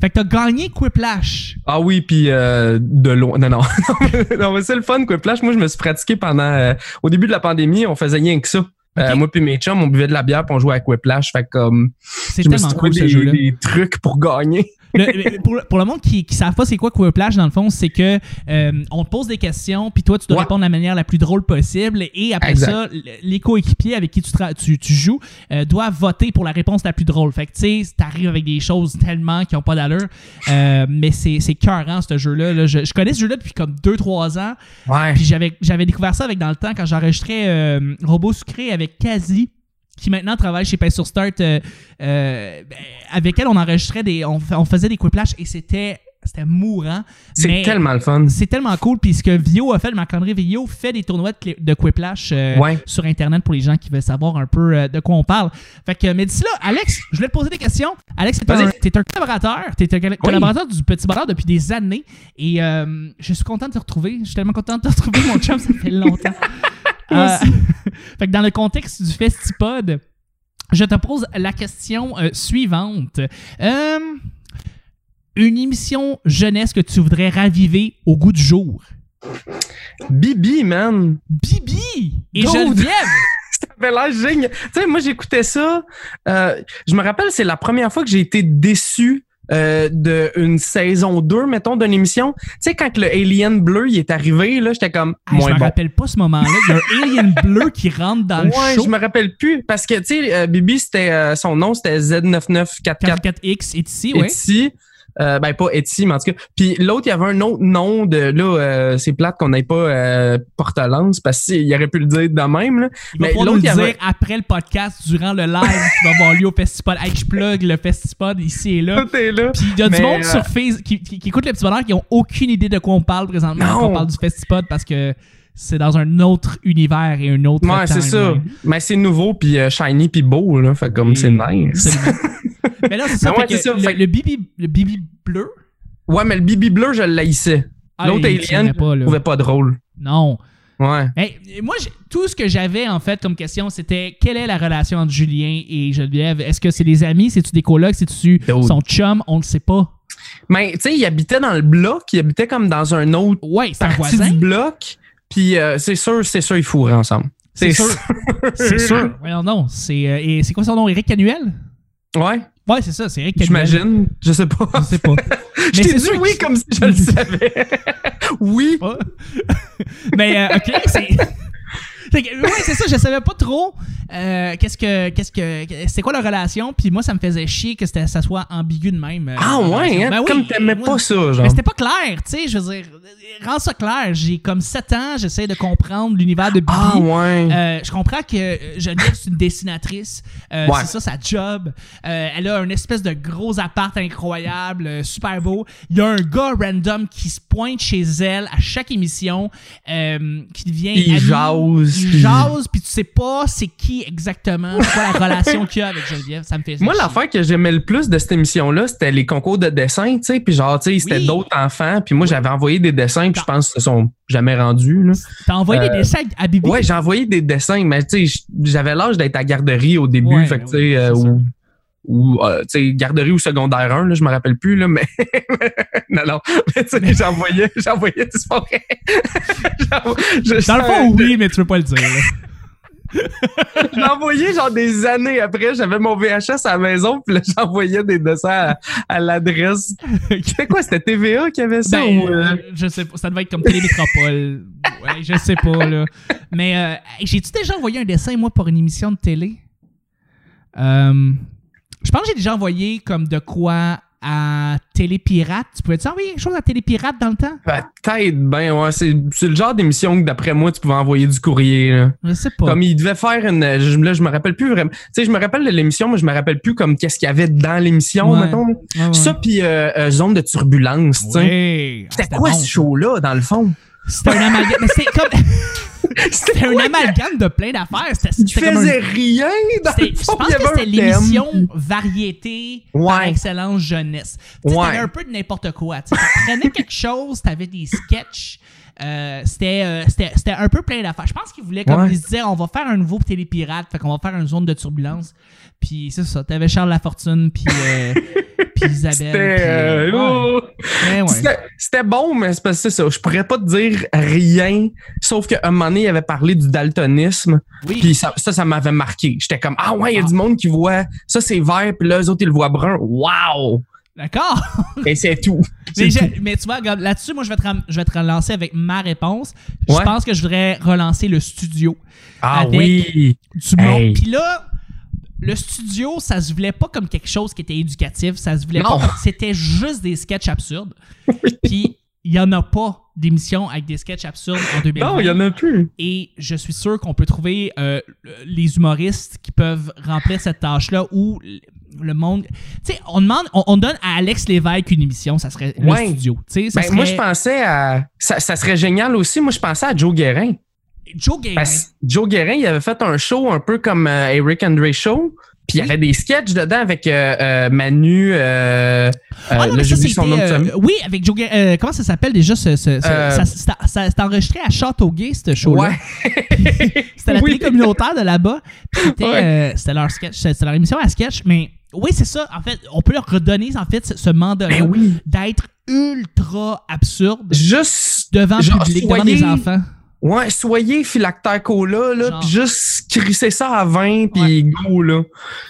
Fait que t'as gagné Quiplash. Ah oui, puis euh, de loin. Non, non. non, mais c'est le fun, Quiplash. Moi, je me suis pratiqué pendant. euh, au début de la pandémie, on faisait rien que ça. Euh, moi puis mes chums, on buvait de la bière puis on jouait à Quiplash. Fait comme C'est je me suis trouvé cool des, des trucs pour gagner. Le- pour, pour le monde qui ne savent pas c'est quoi Quiplash, dans le fond, c'est que euh, on te pose des questions, puis toi, tu dois Ouais. répondre de la manière la plus drôle possible, et après Exact. ça, les coéquipiers avec qui tu, tu, tu joues euh, doivent voter pour la réponse la plus drôle. Fait que, tu sais, t'arrives avec des choses tellement qui n'ont pas d'allure, euh, mais c'est c'est cœurant, ce jeu-là. là. Je, je connais ce jeu-là depuis comme 2-3 ans, Ouais. puis j'avais j'avais découvert ça avec dans le temps quand j'enregistrais euh, Robot Sucré avec Kazi qui maintenant travaille chez Pay sur Start euh, euh, ben, avec elle on enregistrait des on, on faisait des quiplash et c'était c'était mourant C'est tellement le fun. c'est tellement cool. Puis ce que Vio a fait Marc-André Vio fait des tournois de, de quiplash euh, Ouais. sur internet pour les gens qui veulent savoir un peu de quoi on parle. Fait que mais d'ici là Alex je voulais te poser des questions. Alex t'es un, un collaborateur. T'es un coll- collaborateur du Petit Bonheur depuis des années. Et je suis content de te retrouver. Je suis tellement content de te retrouver mon chum. Ça fait longtemps Euh, fait que dans le contexte du Festipod, je te pose la question euh, suivante. Euh, une émission jeunesse que tu voudrais raviver au goût du jour? Bibi, man. Bibi et. Geneviève. Ça avait l'air génial. Tu sais, moi, j'écoutais ça. euh, je me rappelle, c'est la première fois que j'ai été déçu euh, d'une saison 2, mettons, d'une émission. Tu sais, quand le Alien bleu il est arrivé, là, j'étais comme Ah, je me bon. rappelle pas ce moment-là. Il y a un alien bleu qui rentre dans le Ouais, show. je me rappelle plus. Parce que, tu sais, euh, Bibi, c'était euh, son nom, c'était Z9944 44X est ici, est ouais. ici. Euh, ben, pas Etsy, mais en tout cas. Puis l'autre, il y avait un autre nom de. Là, euh, c'est plate qu'on n'ait pas euh, Portelance parce qu'il aurait pu le dire de même. Là. Il Mais l'autre, le dire avait- après le podcast, durant le live qui va avoir lieu au festival. Hey, je plug le festival ici et là. Tout est là. Puis il y a du monde euh, sur Facebook qui, qui, qui écoute le petit bonheur qui ont aucune idée de quoi on parle présentement. Non. quand On parle du festival parce que c'est dans un autre univers et un autre Ouais, c'est ça. Mais c'est nouveau, puis euh, shiny, puis beau, là. Fait comme c'est nice. Absolument. Mais là, c'est ça. Ouais, le, fait- le bibi, le bibi bleu? Ouais, mais le bibi bleu, je l'haïssais. L'autre Ah, il alien, pas, je trouvais pas drôle. Non. Ouais. Hey, moi, tout ce que j'avais en fait comme question, c'était quelle est la relation entre Julien et Geneviève? Est-ce que c'est des amis? C'est-tu des colocs? C'est-tu son chum? On ne sait pas. Mais, tu sais, il habitait dans le bloc, il habitait comme dans un autre Ouais, c'est un partie voisin. du bloc. Puis euh, c'est sûr, c'est sûr, ils fourraient ensemble. C'est sûr. C'est sûr. Voyons non. C'est euh, et c'est quoi son nom? Eric Canuel? Ouais, Ouais, c'est ça. C'est Eric Canuel. j'imagine. Je sais pas. Je sais pas. Je t'ai dit oui comme si je le savais. oui. Mais euh, ok, c'est. Ouais, c'est ça, je savais pas trop euh, qu'est-ce que qu'est-ce que c'est quoi la relation, puis moi ça me faisait chier que ça soit ambigu de même. euh, Ah ouais, hein? Ben oui, comme t'aimais moi, pas ça, genre. Mais c'était pas clair, tu sais, je veux dire, rends ça clair. J'ai comme 7 ans, j'essaie de comprendre l'univers de Bibi. Ah ouais. Euh, je comprends que Geneviève, c'est une dessinatrice. Ouais. C'est ça, sa job. Elle a un espèce de gros appart incroyable, super beau. Il y a un gars random qui se pointe chez elle à chaque émission, qui devient Il ami. jase, Il puis- jase, puis tu sais pas c'est qui exactement, c'est quoi la relation qu'il y a avec Geneviève. Ça me fait Moi, l'affaire que j'aimais le plus de cette émission-là, c'était les concours de dessin, tu sais. Puis genre, tu sais, c'était Oui. d'autres enfants. Puis moi, j'avais envoyé des dessins, puis je pense qu'ils se sont jamais rendus, là. T'as envoyé des euh, dessins à Bibi? Ouais, j'ai envoyé des dessins, mais tu sais, j'avais l'âge d'être à garderie au début, Ouais, fait que tu ouais, sais, euh. Ou, euh, tu sais, garderie ou secondaire 1, là, je me rappelle plus, là, mais non, non, mais tu sais, j'envoyais, j'envoyais. J'envo- je- Dans le fond, oui, mais tu veux pas le dire. envoyé genre des années après, j'avais mon VHS à la maison, puis là, j'envoyais des dessins à, à l'adresse. C'était quoi, c'était TVA qui avait ça? Ben, ou, euh, euh, je sais pas, ça devait être comme Télémétropole. ouais, je sais pas, là. Mais euh, j'ai-tu déjà envoyé un dessin, moi, pour une émission de télé? Euh, je pense que j'ai déjà envoyé comme de quoi à Télépirate. Tu pouvais-tu envoyer quelque chose à Télépirate dans le temps? Peut-être, ben ouais, c'est c'est le genre d'émission que d'après moi, tu pouvais envoyer du courrier. Là. Je sais pas. Comme il devait faire une. Je, là, je me rappelle plus vraiment. Tu sais, je me rappelle de l'émission, mais je me rappelle plus comme qu'est-ce qu'il y avait dans l'émission, Ouais. mettons. Ouais, ouais. Ça, puis euh, euh, Zone de turbulence, tu sais. Ouais. Ah, C'était quoi bon, ce show-là, dans le fond? C'était un amalgame. Mais c'était comme. C'était un amalgame de plein d'affaires. C'était c'était comme un- faisait rien dans le Je fond. pense il y que c'était l'émission variété par Ouais. excellence jeunesse. Tu sais, Ouais. T'avais un peu de n'importe quoi. Tu prenais quelque chose, t'avais des sketchs. euh, c'était, euh, c'était, c'était un peu plein d'affaires. Je pense qu'ils voulaient comme Ouais. ils se disaient on va faire un nouveau télépirate, fait qu'on va faire une zone de turbulence. Puis c'est ça, t'avais Charles Lafortune, puis, euh, puis Isabelle. C'était. puis, euh, ouais. Ouais, ouais. C'était- C'était bon, mais c'est parce que c'est ça. Je pourrais pas te dire rien, sauf qu'à un moment donné, il avait parlé du daltonisme. Oui. Puis ça, ça, ça m'avait marqué. J'étais comme, ah ouais, il y a du monde qui voit ça, c'est vert, puis là, eux autres, ils le voient brun. Wow! D'accord. Et c'est tout. Mais, tout. mais tu vois, là-dessus, moi, je vais, te je vais te relancer avec ma réponse. Je Ouais. pense que je voudrais relancer le studio. Ah avec- oui! du monde. Hey. Puis là, le studio, ça se voulait pas comme quelque chose qui était éducatif. Ça se voulait Non. pas C'était juste des sketchs absurdes. Puis il y en a pas d'émissions avec des sketchs absurdes en 2020. Non, il y en a plus. Et je suis sûr qu'on peut trouver euh, les humoristes qui peuvent remplir cette tâche-là ou le monde. Tu sais, on demande, on, on donne à Alex Lévesque une émission, ça serait Ouais. le studio. Tu sais, ça Ben, Moi, je pensais à. Ça, ça serait génial aussi. Moi, je pensais à Joe Guérin. Joe Guérin. Parce Joe Guérin, il avait fait un show un peu comme euh, Eric Andre Show. Puis il y avait des sketchs dedans avec euh, euh, Manu. Euh, Ah non, mais ça, son nom de oui, avec Joe Guérin. Comment ça s'appelle déjà ce, ce- ce- ça, ça, ça- c'était enregistré à Châteauguay, ce show-là. Ouais. C'était la Oui. télé communautaire de là-bas. C'était Ouais. c'était leur sketch, c'était leur émission à sketch. Mais oui, c'est ça. En fait, on peut leur redonner en fait ce, mandat-là Ben oui. d'être ultra absurde Juste. devant le public, devant les enfants. Ouais, soyez phylactère cola, là, puis juste crisser ça à 20, puis go, là.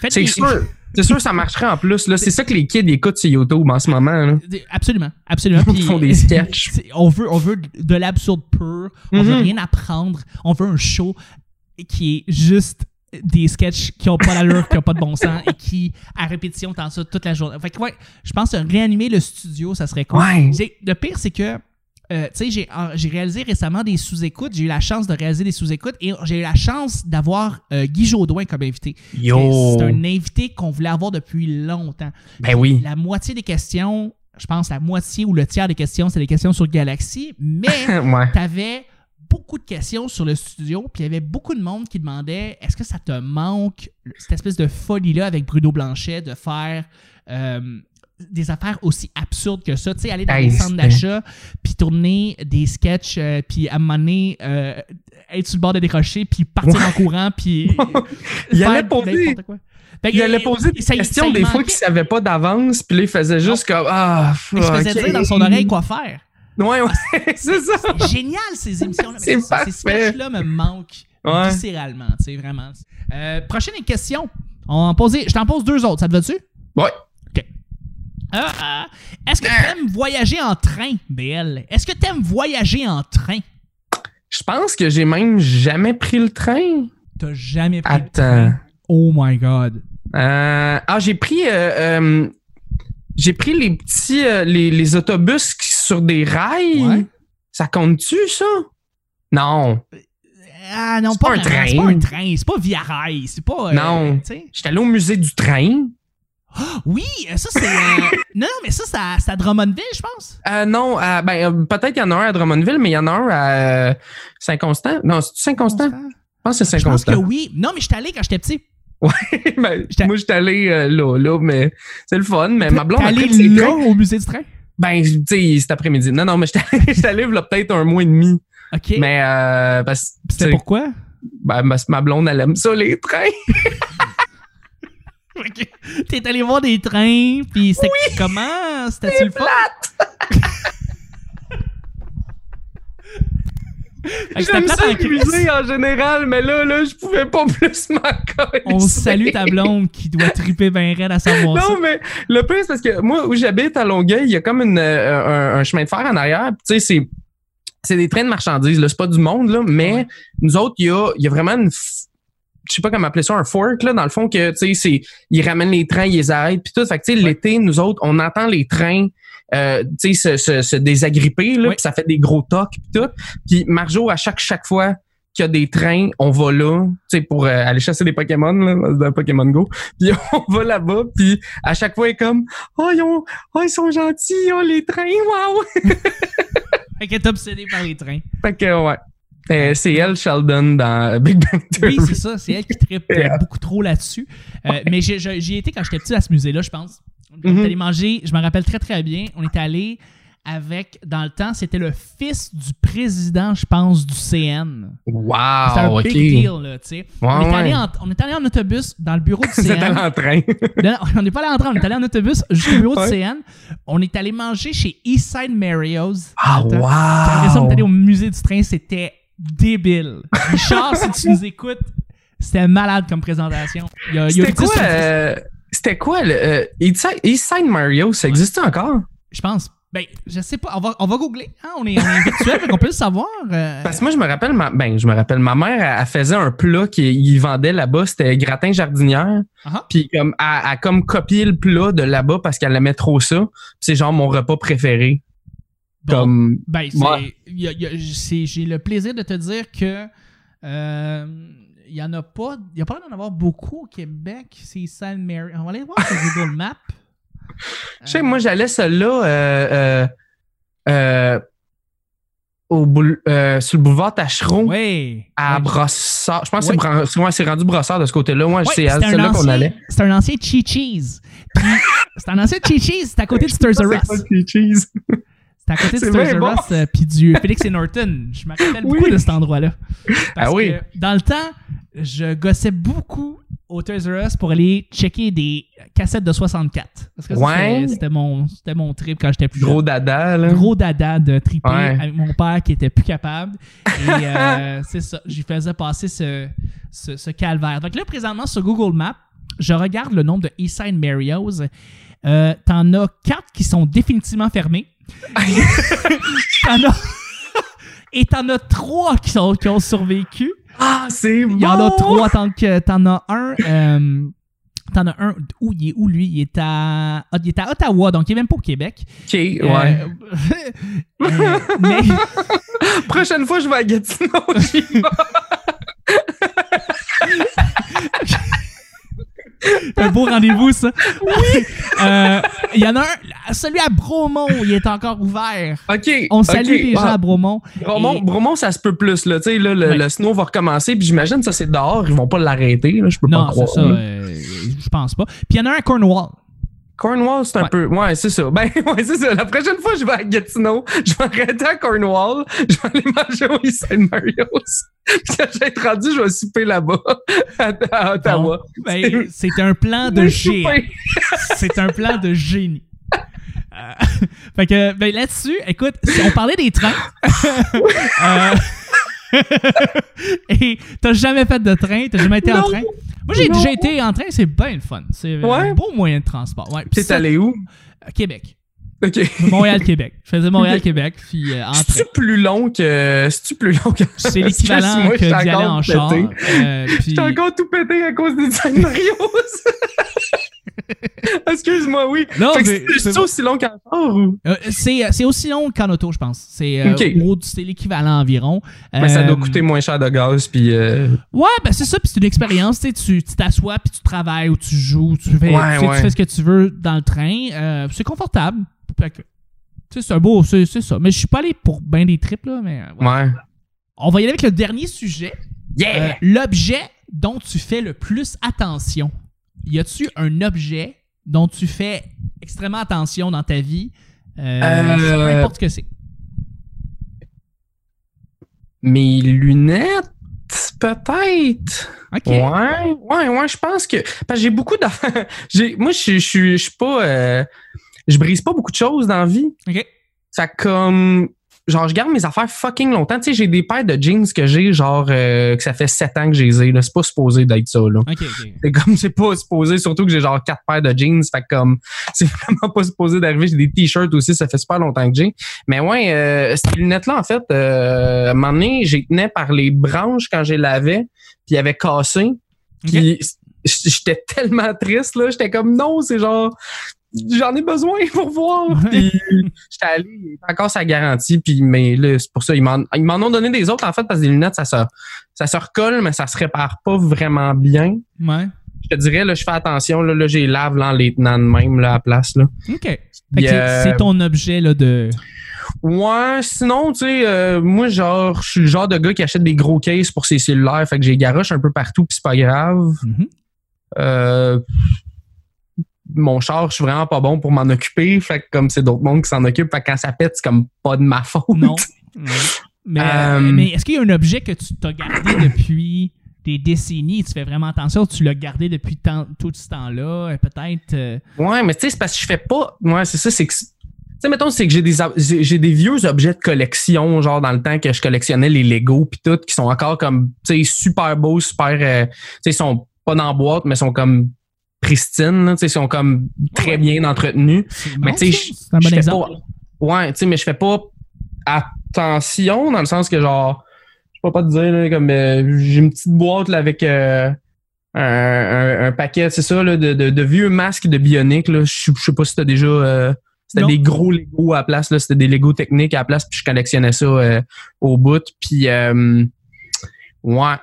C'est sûr. C'est sûr, ça marcherait en plus, là. C'est ça que les kids écoutent sur YouTube en ce moment, là. Absolument, absolument. Ils font des sketchs. On veut, on veut de l'absurde pur. On veut Mhm. rien apprendre. On veut un show qui est juste des sketchs qui ont pas l'allure, qui ont pas de bon sens et qui, à répétition, t'en ça toute la journée. Fait que ouais, je pense que réanimer le studio, ça serait cool. Ouais. Le pire, c'est que, euh, tu sais, j'ai réalisé récemment des sous-écoutes. J'ai eu la chance de réaliser des sous-écoutes et j'ai eu la chance d'avoir euh, Guy Jodoin comme invité. C'est un invité qu'on voulait avoir depuis longtemps. Ben oui. La moitié des questions, je pense la moitié ou le tiers des questions, c'est des questions sur Galaxy, mais ouais. t'avais beaucoup de questions sur le studio, puis il y avait beaucoup de monde qui demandait est-ce que ça te manque cette espèce de folie-là avec Bruno Blanchet de faire euh, des affaires aussi absurdes que ça, tu sais, aller dans Hey, les centres d'achat, puis tourner des sketchs, euh, puis à un moment donné, euh, être sur le bord de décrocher, puis partir Ouais. en courant, puis Il allait poser- n'importe quoi. Fait que, Il allait poser des ça- questions ça des fois qu'il savait pas d'avance, puis là, il faisait juste comme Ah, Il se faisait dire dans son oreille quoi faire. Ouais, ouais, c'est ça. C'est génial ces émissions-là. C'est ces- sketchs-là me manquent Ouais. viscéralement, tu sais, vraiment. Euh, prochaine question. On en poser, je t'en pose deux autres, ça te va-tu? Ouais. Euh, euh, Est-ce que tu aimes voyager en train, BL? Est-ce que tu aimes voyager en train? Je pense que j'ai même jamais pris le train. T'as jamais pris le train? Oh my God. Euh, ah, j'ai pris. euh, euh, j'ai pris les petits. les, les autobus qui- sur des rails. Ouais. Ça compte-tu, ça? Non. Ah non, C'est pas, pas un vraiment, C'est train. pas un train, c'est pas via rail, c'est pas... Non. J'étais allé au musée du train. Oui, euh, ça c'est... euh, non, mais ça, c'est à- Drummondville, je pense. Euh, non, ben, euh, peut-être qu'il y en a un à Drummondville, mais il y en a un à Saint-Constant. Non, c'est Saint-Constant? Je pense que c'est Je pense que Saint-Constant. oui. Non, mais j'étais allé quand j'étais petit. Ben, J'étais- moi, j'étais allé euh, là, là, mais c'est le fun. Mais ma blonde T'es allé là, au musée du train? Ben, tu sais, cet après-midi. Non, non, mais j'étais allé, j'étais allé, peut-être un mois et demi. OK. Mais, euh, parce que, tu C'était pourquoi? ben, que ma blonde, elle aime ça, les trains. T'es allé voir des trains, puis c'était comment? C'était-tu le fun? J'aime ça en musée en général, mais là, là, je pouvais pas plus m'en. On salue ta blonde qui doit triper bien raide à savoir ça. Non, mais le pire, c'est parce que moi, où j'habite à Longueuil, il y a comme une, euh, un, un chemin de fer en arrière. Tu sais, c'est, c'est des trains de marchandises, là. C'est pas du monde, là. Mais Ouais. nous autres, il y a, y a vraiment une, je sais pas comment appeler ça, un fork, là, dans le fond, que, tu sais, c'est, ils ramènent les trains, ils les arrêtent, puis tout. Fait que, tu sais, l'été, nous autres, on entend les trains, euh, tu sais, se, se, se désagripper, là, Ouais. puis ça fait des gros tocs, puis tout. Puis Marjo, à chaque, chaque fois qu'il y a des trains, on va là, tu sais, pour euh, aller chasser des Pokémon, là, dans Pokémon Go. Puis on va là-bas, puis à chaque fois, elle est comme, oh, ils, ont, oh, ils sont gentils, ils ont les trains, waouh! Fait qu'elle est obsédée par les trains. Fait que, ouais. Euh, c'est elle, Sheldon, dans Big Bang Theory. Oui, c'est ça. C'est elle qui tripe euh, beaucoup trop là-dessus. Euh, mais j'y ai été quand j'étais petit à ce musée-là, je pense. On Mhm. est allé manger, je me rappelle très très bien. On est allé avec, dans le temps, c'était le fils du président, je pense, du CN. Wow, C'était un big deal, là, tu sais. on, Ouais, est allé ouais. en, on est allé en autobus dans le bureau du CN. en train. Non, on n'est pas allé en train, on est allé en autobus jusqu'au bureau Ouais. du CN. On est allé manger chez Eastside Mario's. Ah, Puis Après ça, on est allé au wow! musée du train, c'était débile. Richard, si tu nous écoutes, c'était malade comme présentation. C'était 10 quoi, sur 10, euh, c'était quoi le euh, Eastside, Mario? Ça existe encore? Je pense. Ben, je sais pas. On va, on va googler. hein, On, est, on est virtuel, donc on peut le savoir. euh. Parce que moi, je me rappelle, ma, ben, je me rappelle, ma mère, elle, elle faisait un plat qu'il vendait là-bas, c'était gratin jardinière. Ah. Puis comme, elle, elle a comme copié le plat de là-bas parce qu'elle aimait trop ça. C'est genre mon repas préféré. Comme, ben, j'ai le plaisir de te dire que euh, il y en a pas. Il y a pas d'en avoir beaucoup au Québec. C'est Saint Mary. On va aller voir sur Google Maps. tu sais, moi, j'allais celle-là, euh, euh, euh, euh, sur le boulevard Tachereau. Oui. À Ouais. Brossard. Je pense que Oui. c'est rendu Brossard de ce côté-là. Moi, c'est celle-là qu'on allait. C'est un ancien Chi Cheese. Puis, c'est un ancien Chi Cheese. C'est à côté de Stir C'est à côté bien the bon. Rust euh, puis du Félix et Norton. Je me rappelle Oui. beaucoup de cet endroit-là. Parce Ah oui. que dans le temps, je gossais beaucoup au Toys R Us pour aller checker des cassettes de 64. Parce que ça, Ouais. c'était- c'était mon, c'était mon trip quand j'étais plus Gros jeune. dada, là. Gros dada de triper Ouais. avec mon père qui était plus capable. Et euh, c'est ça, j'y faisais passer ce, ce, ce calvaire. Donc là, présentement, sur Google Maps, je regarde le nombre de Eastside Mario's. Euh, T'en as quatre qui sont définitivement fermés. T'en as... Et t'en as trois qui, sont, qui ont survécu. Ah, c'est bon! Il y en a trois, tant que t'en as un. euh, T'en as un. Où il est où lui? Il est à. ah, Il est à Ottawa, donc il est même pas au Québec. Ok, ouais. Euh, euh, mais Prochaine fois, je vais à Gatineau. Un beau rendez-vous, ça? Oui! il y en a un. Celui à Bromont, il est encore ouvert. ok. On salue ok. les gens à Bromont. Bromont, Et- Bromont, ça se peut plus, là. Tu sais, là, le, Ouais. le snow va recommencer, puis j'imagine ça, c'est dehors. Ils vont pas l'arrêter, là. Je peux pas Non, c'est croire. ça. euh, je pense pas. Puis il y en a un à Cornwall. Cornwall, c'est un Ouais. peu. Ouais, c'est ça. Ben, ouais, c'est ça. La prochaine fois, je vais à Gatineau. Je vais arrêter à Cornwall. Je vais aller manger au East St. Mario's. Puis quand je vais être rendu, je vais souper là-bas, à, à Ottawa. Ben, c'est un plan de souper. C'est un plan de génie. Euh, fait que, ben là-dessus, écoute, si on parlait des trains. euh, et t'as jamais fait de train, t'as jamais été en train? Moi, j'ai déjà été en train, c'est bien le fun. C'est un beau moyen de transport. Ouais. T'es allé où? euh, Québec. OK. Montréal-Québec. Je faisais Montréal-Québec, puis euh, en train. C'est-tu plus long que. C'est-tu plus long que. C'est que l'équivalent que j'étais d'y aller en char. pété. euh, puis- J'étais encore tout pété à cause des St. Mario's. Excuse-moi, oui. Non, mais c'est aussi long qu'en char ou? Euh, c'est, c'est aussi long qu'en auto, je pense. C'est, euh, Ok. au- c'est l'équivalent environ. Mais ça doit Euh, coûter moins cher de gaz, puis. euh, Ouais, ben c'est ça, puis c'est une expérience. Tu t'assois, puis tu travailles, ou tu joues, tu fais, Ouais, tu sais, tu fais ce que tu veux dans le train. Euh, c'est confortable. C'est un beau, c'est, ça. Mais je suis pas allé pour ben des trips, là, mais euh, ouais. Ouais. On va y aller avec le dernier sujet. Yeah! Euh, l'objet dont tu fais le plus attention. Y a-tu un objet dont tu fais extrêmement attention dans ta vie? Euh, Euh, Peu importe ce que c'est. Mes lunettes, peut-être? OK. Ouais, ouais, ouais, je pense que. Parce que j'ai beaucoup d'affaires. j'ai- Moi, je je suis je suis pas. euh, je brise pas beaucoup de choses dans la vie. OK. Ça comme. Genre, je garde mes affaires fucking longtemps. Tu sais, j'ai des paires de jeans que j'ai, genre, euh, que ça fait sept ans que je les ai. là. C'est pas supposé d'être ça, là. OK, OK. C'est comme, c'est pas supposé, surtout que j'ai genre quatre paires de jeans. Fait que comme, c'est vraiment pas supposé d'arriver. J'ai des t-shirts aussi, ça fait super longtemps que j'ai. Mais ouais, euh, ces lunettes-là, en fait, euh, à un moment donné, j'ai tenais par les branches quand j'ai lavé, puis ils avaient cassé. Puis j'étais tellement triste, là. J'étais comme, non, c'est genre, j'en ai besoin pour voir. Puis j'étais allé, il était encore sa garantie, puis mais là, c'est pour ça, ils m'en, ils m'en ont donné des autres, en fait, parce que des lunettes, ça se, ça se recolle, mais ça se répare pas vraiment bien Ouais. je te dirais, là, je fais attention, là, là j'ai lave là, en les tenant de même là, à la place. Là. OK. Fait que Puis, c'est- euh, c'est ton objet là, de. Ouais, sinon, tu sais, euh, moi, genre, je suis le genre de gars qui achète des gros cases pour ses cellulaires, fait que j'ai garoche un peu partout, puis c'est pas grave. Mhm. Euh, mon char, je suis vraiment pas bon pour m'en occuper, fait que comme c'est d'autres mondes qui s'en occupent, fait que quand ça pète, c'est comme pas de ma faute. Non. Mais, Euh, mais est-ce qu'il y a un objet que tu t'as gardé depuis des décennies? Et tu fais vraiment attention, tu l'as gardé depuis tant- tout ce temps-là, euh, peut-être. euh, Ouais, mais tu sais, c'est parce que je fais pas. Ouais, c'est ça, c'est que. Tu sais, mettons, c'est que j'ai des, j'ai j'ai des vieux objets de collection, genre dans le temps que je collectionnais les Lego puis tout, qui sont encore comme, tu sais, super beaux, super. euh, tu sais, ils sont pas dans la boîte, mais sont comme pristines, là, tu sais, ils sont comme très bien entretenus. Mais tu sais, je- bon fais pas- Ouais, tu sais, mais je fais pas attention dans le sens que, genre, je peux pas te dire, là, comme, euh, j'ai une petite boîte là, avec euh, un, un- un paquet, c'est ça, là, de, de, de vieux masques de bionique. Là. Je je sais pas si t'as déjà. euh, c'était des gros Lego à la place, là. C'était des Lego techniques à la place, puis je collectionnais ça euh, au bout. Puis, euh, ouais,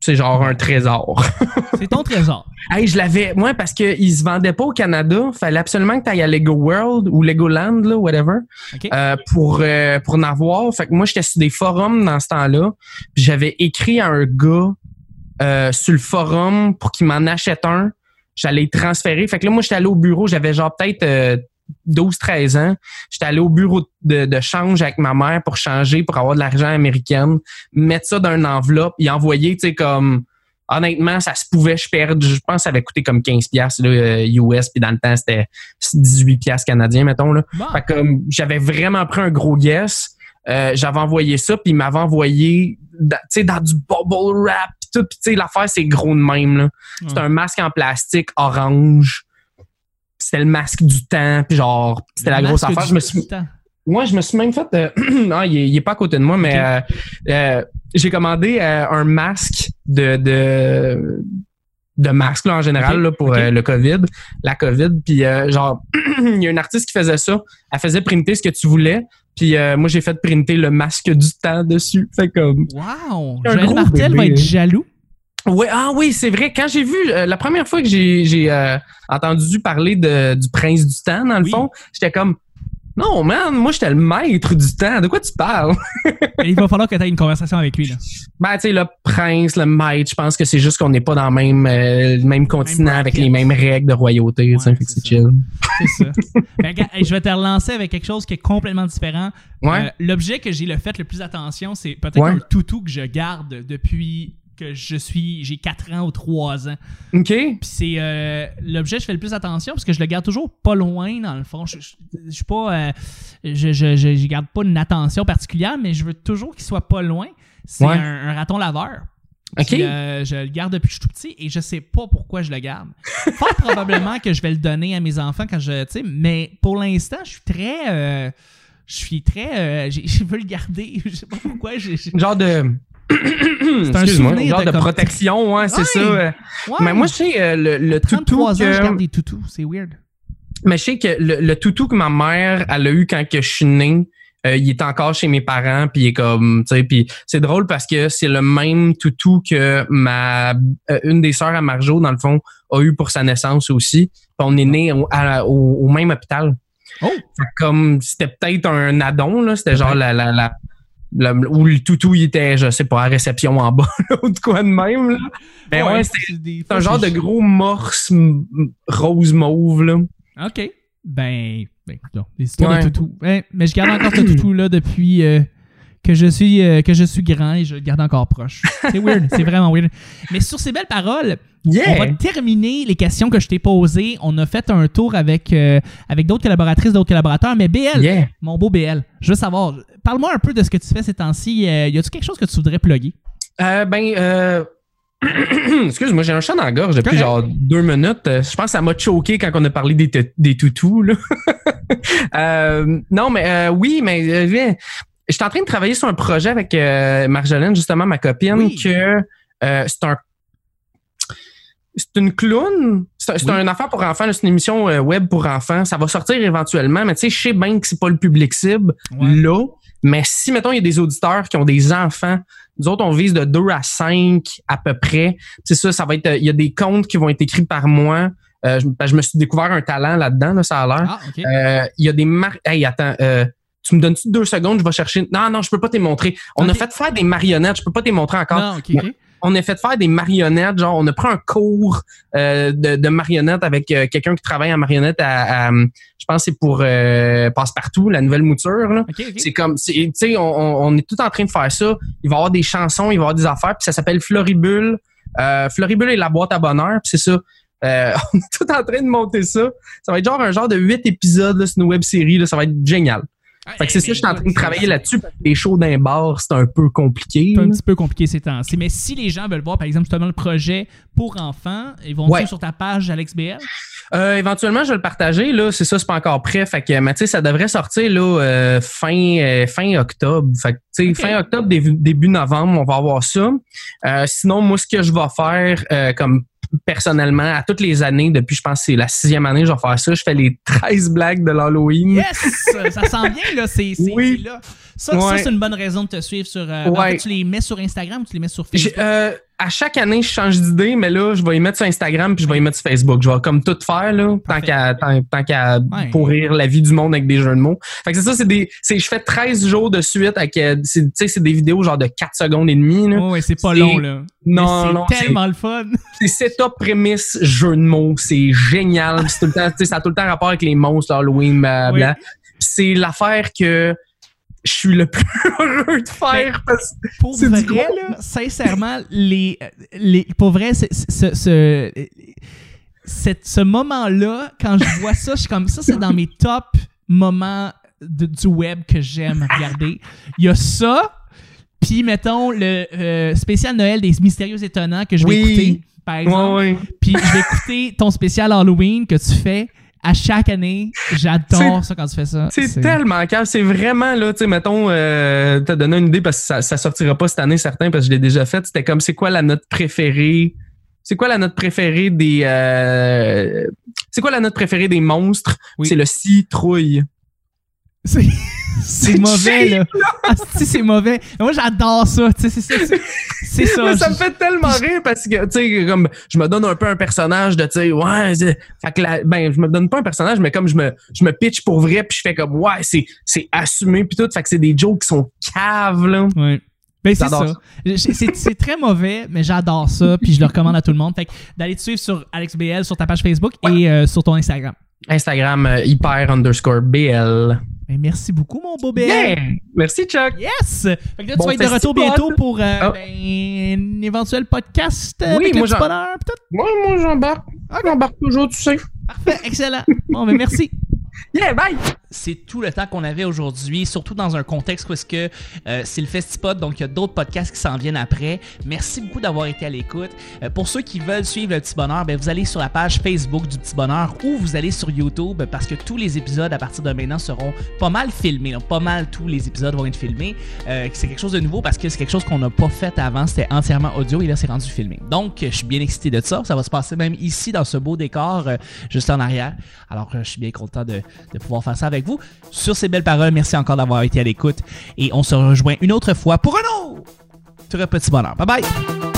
c'est genre un trésor. C'est ton trésor. Hey, je l'avais, moi, parce qu'ils se vendaient pas au Canada. Fallait absolument que tu ailles à Lego World ou Legoland, là, whatever, OK? euh, pour, euh, pour en avoir. Fait que moi, j'étais sur des forums dans ce temps-là. J'avais écrit à un gars euh, sur le forum pour qu'il m'en achète un. J'allais le transférer. Fait que là, moi, j'étais allé au bureau. J'avais genre peut-être euh, 12-13 ans. J'étais allé au bureau de, de change avec ma mère pour changer, pour avoir de l'argent américaine, mettre ça dans une enveloppe et envoyer, tu sais, comme honnêtement, ça se pouvait, je perdre. Je pense que ça avait coûté comme 15 piastres, là, euh, US, puis dans le temps, c'était 18 piastres canadiens, mettons. Là. Fait que j'avais vraiment pris un gros guess. Euh, j'avais envoyé ça, puis il m'avait envoyé dans, tu sais, dans du bubble wrap, puis tout. Puis l'affaire, c'est gros de même. là. C'est un masque en plastique orange. C'était le masque du temps, puis genre, c'était la grosse affaire. du Je me suis, temps. moi, je me suis même fait. euh, non, il est, il est pas à côté de moi, mais euh, euh, j'ai commandé euh, un masque de, de, de masque là, en général là, pour euh, le COVID, la COVID. Puis euh, genre, il y a une artiste qui faisait ça. Elle faisait printer ce que tu voulais. Puis euh, moi, j'ai fait printer le masque du temps dessus. Fait comme. Wow! Un Joël Martel bébé, va être jaloux. Ouais, ah oui, c'est vrai. Quand j'ai vu euh, la première fois que j'ai euh, entendu parler de, du prince du temps, dans le Oui. fond, j'étais comme non, man, moi j'étais le maître du temps. De quoi tu parles? Il va falloir que tu aies une conversation avec lui. Là. Ben, tu sais, le prince, le maître, je pense que c'est juste qu'on n'est pas dans le même, euh, le même continent avec les mêmes règles de royauté. Ouais, c'est chill. C'est ça. Ben, je vais te relancer avec quelque chose qui est complètement différent. Ouais. L'objet que j'ai le fait le plus attention, c'est peut-être Ouais. un toutou que je garde depuis que je suis j'ai 4 ans ou 3 ans. OK. Puis c'est euh, l'objet que je fais le plus attention parce que je le garde toujours pas loin dans le fond. Je, je, je suis pas euh, je, je, garde pas une attention particulière, mais je veux toujours qu'il soit pas loin. C'est Ouais. un, un raton laveur. OK. Puis, euh, je le garde depuis que je suis tout petit et je sais pas pourquoi je le garde. Fort probablement que je vais le donner à mes enfants quand je. Tu sais, mais pour l'instant, je suis très. euh, je suis très. euh, je veux le garder. Je sais pas pourquoi. j'ai- Genre de. Un Excuse-moi, souvenir genre de de, comme- protection, ouais, c'est Ouais. ça. Ouais, Mais moi, je sais, euh, le, le toutou 33 ans, je que... garde des toutous. C'est weird. Mais je sais que le, le toutou que ma mère, elle a eu quand que je suis né, euh, il est encore chez mes parents, puis il est comme, tu sais, puis c'est drôle parce que c'est le même toutou que ma, euh, une des sœurs à Marjo, dans le fond, a eu pour sa naissance aussi. Puis on est né au, à- au, au même hôpital. Oh! Comme, c'était peut-être un addon, là, c'était genre la, la, la, où le toutou, il était, je sais pas, à réception en bas, là, ou de quoi de même, là. Ben ouais, c'est un genre de gros morse rose mauve, là. OK. Ben, ben des histoires Ouais. de toutou. Ouais, mais je garde encore ce toutou-là depuis euh, que, je suis, euh, que je suis grand et je le garde encore proche. C'est weird. c'est vraiment weird. Mais sur ces belles paroles, Yeah! on va terminer les questions que je t'ai posées. On a fait un tour avec, euh, avec d'autres collaboratrices, d'autres collaborateurs. Mais BL, Yeah! mon beau BL, je veux savoir, parle-moi un peu de ce que tu fais ces temps-ci. Euh, y a-tu quelque chose que tu voudrais plugger? Euh, ben, euh... excuse-moi, j'ai un chat dans la gorge depuis Correct. genre deux minutes. Euh, Je pense que ça m'a choqué quand on a parlé des, des toutous. Là. Euh, non, mais euh, oui, mais euh, viens. je suis en train de travailler sur un projet avec Marjolaine, justement, ma copine, Oui. que c'est un c'est une clown. C'est Oui. un affaire pour enfants. C'est une émission web pour enfants. Ça va sortir éventuellement, mais tu sais, je sais bien que c'est pas le public cible là. Mais si, mettons, il y a des auditeurs qui ont des enfants, nous autres, on vise de 2 à 5 à peu près. C'est ça, ça va être. euh, Il y a des comptes qui vont être écrits par moi. Euh, je, ben, je me suis découvert un talent là-dedans, là, ça a l'air. Ah, OK. Euh, Il y a des marques. Hey, attends, euh, tu me donnes-tu deux secondes, je vais chercher. Non, non, je peux pas te montrer. On a fait faire des marionnettes, je peux pas te montrer encore. non. On a fait faire des marionnettes, genre on a pris un cours euh, de, de marionnettes avec euh, quelqu'un qui travaille en marionnette à, à, je pense que c'est pour euh, Passepartout, la nouvelle mouture. Là. C'est comme, tu sais, on, est tout en train de faire ça. Il va y avoir des chansons, il va y avoir des affaires, puis ça s'appelle Floribule. Euh, Floribule et la boîte à bonheur, puis c'est ça. Euh, on est tout en train de monter ça. Ça va être genre un genre de huit épisodes, c'est une web série, là, ça va être génial. Fait que c'est ça, je suis en train de travailler là-dessus. parce que Les shows d'un bar, c'est un peu compliqué. C'est un petit peu compliqué ces temps-ci. Mais si les gens veulent voir, par exemple, justement le projet pour enfants, ils vont Ouais. sur ta page AlexBL? Euh, éventuellement, je vais le partager. Là, c'est ça, c'est pas encore prêt. Fait que, mais tu sais, ça devrait sortir là euh, fin euh, fin octobre. Fait que, tu sais, Ok. fin octobre, début, début novembre, on va avoir ça. Euh, sinon, moi, ce que je vais faire, euh, comme personnellement, à toutes les années, depuis, je pense, que c'est la sixième année, je vais faire ça. Je fais les 13 blagues de l'Halloween. Yes! ça sent bien, là. C'est c'est- Oui. là. Ça, c'est une bonne raison de te suivre sur. euh, en Ouais. fait, tu les mets sur Instagram ou tu les mets sur Facebook? À chaque année, je change d'idée, mais là, je vais y mettre sur Instagram puis je vais y mettre sur Facebook. Je vais comme tout faire, là, tant qu'à tant, tant qu'à Ouais. pourrir la vie du monde avec des jeux de mots. Fait que c'est ça, c'est des. c'est- Je fais 13 jours de suite avec. euh, c'est- Tu sais, c'est des vidéos genre de 4 secondes et demie. Là. Ouais, ouais, c'est pas c'est- long, là. Non, Mais non, C'est c'est- tellement le fun. C'est setup, prémisse, jeu de mots. C'est génial. C'est tout le temps, tu sais, ça a tout le temps rapport avec les monstres, Halloween, blablabla. C'est l'affaire que je suis le plus heureux de faire parce Pour vrai, du gros. là, sincèrement, les, les, pour vrai, c'est- ce, ce, cette- ce moment-là, quand je vois ça, je suis comme ça, c'est dans mes top moments de- du web que j'aime regarder. Il y a ça, puis mettons le euh, spécial Noël des mystérieux étonnants que je vais Oui. écouter, par exemple. Puis je vais écouter ton spécial Halloween que tu fais à chaque année. J'adore ça quand tu fais ça. C'est tellement calme. C'est vraiment, là, tu sais, mettons, euh, t'as donné une idée parce que ça, ça sortira pas cette année, certain, parce que je l'ai déjà fait. C'était comme, c'est quoi la note préférée? C'est quoi la note préférée des. Euh, c'est quoi la note préférée des monstres? Oui. C'est le citrouille. C'est c'est mauvais, là. Ah, c'est mauvais. Moi, j'adore ça. C'est ça. c'est- ça. Mais ça me fait tellement rire parce que, tu sais, comme, je me donne un peu un personnage de, tu sais, ouais, fait que la- ben, je me donne pas un personnage, mais comme je me, je me pitch pour vrai, puis je fais comme, ouais, c'est, c'est assumé, puis tout, fait que c'est des jokes qui sont caves, là. Ouais. Ben, c'est ça. C'est très mauvais, mais j'adore ça. Puis je le recommande à tout le monde. Fait que d'aller te suivre sur AlexBL sur ta page Facebook et euh, sur ton Instagram. Instagram, euh, hyper underscore BL. Ben, merci beaucoup, mon beau BL. Yeah! Merci, Chuck. Yes! Fait que là, Bon tu vas être de retour bientôt pour euh, Ah. ben, un éventuel podcast euh, Oui, avec moi, le bonheur. pis tout. Moi, moi, j'embarque. J'embarque toujours, tu sais. Parfait, excellent. Bon, ben merci. Yeah, bye! C'est tout le temps qu'on avait aujourd'hui, surtout dans un contexte où est-ce que euh, c'est le Festipod, donc il y a d'autres podcasts qui s'en viennent après. Merci beaucoup d'avoir été à l'écoute. Euh, pour ceux qui veulent suivre le Petit Bonheur, ben, vous allez sur la page Facebook du Petit Bonheur ou vous allez sur YouTube parce que tous les épisodes à partir de maintenant seront pas mal filmés. donc pas mal tous les épisodes vont être filmés. Euh, c'est quelque chose de nouveau parce que c'est quelque chose qu'on n'a pas fait avant. C'était entièrement audio et là c'est rendu filmé. Donc je suis bien excité de ça. Ça va se passer même ici dans ce beau décor juste en arrière. Alors je suis bien content de, de pouvoir faire ça vous. Sur ces belles paroles, merci encore d'avoir été à l'écoute et on se rejoint une autre fois pour un autre petit bonheur. Bye bye!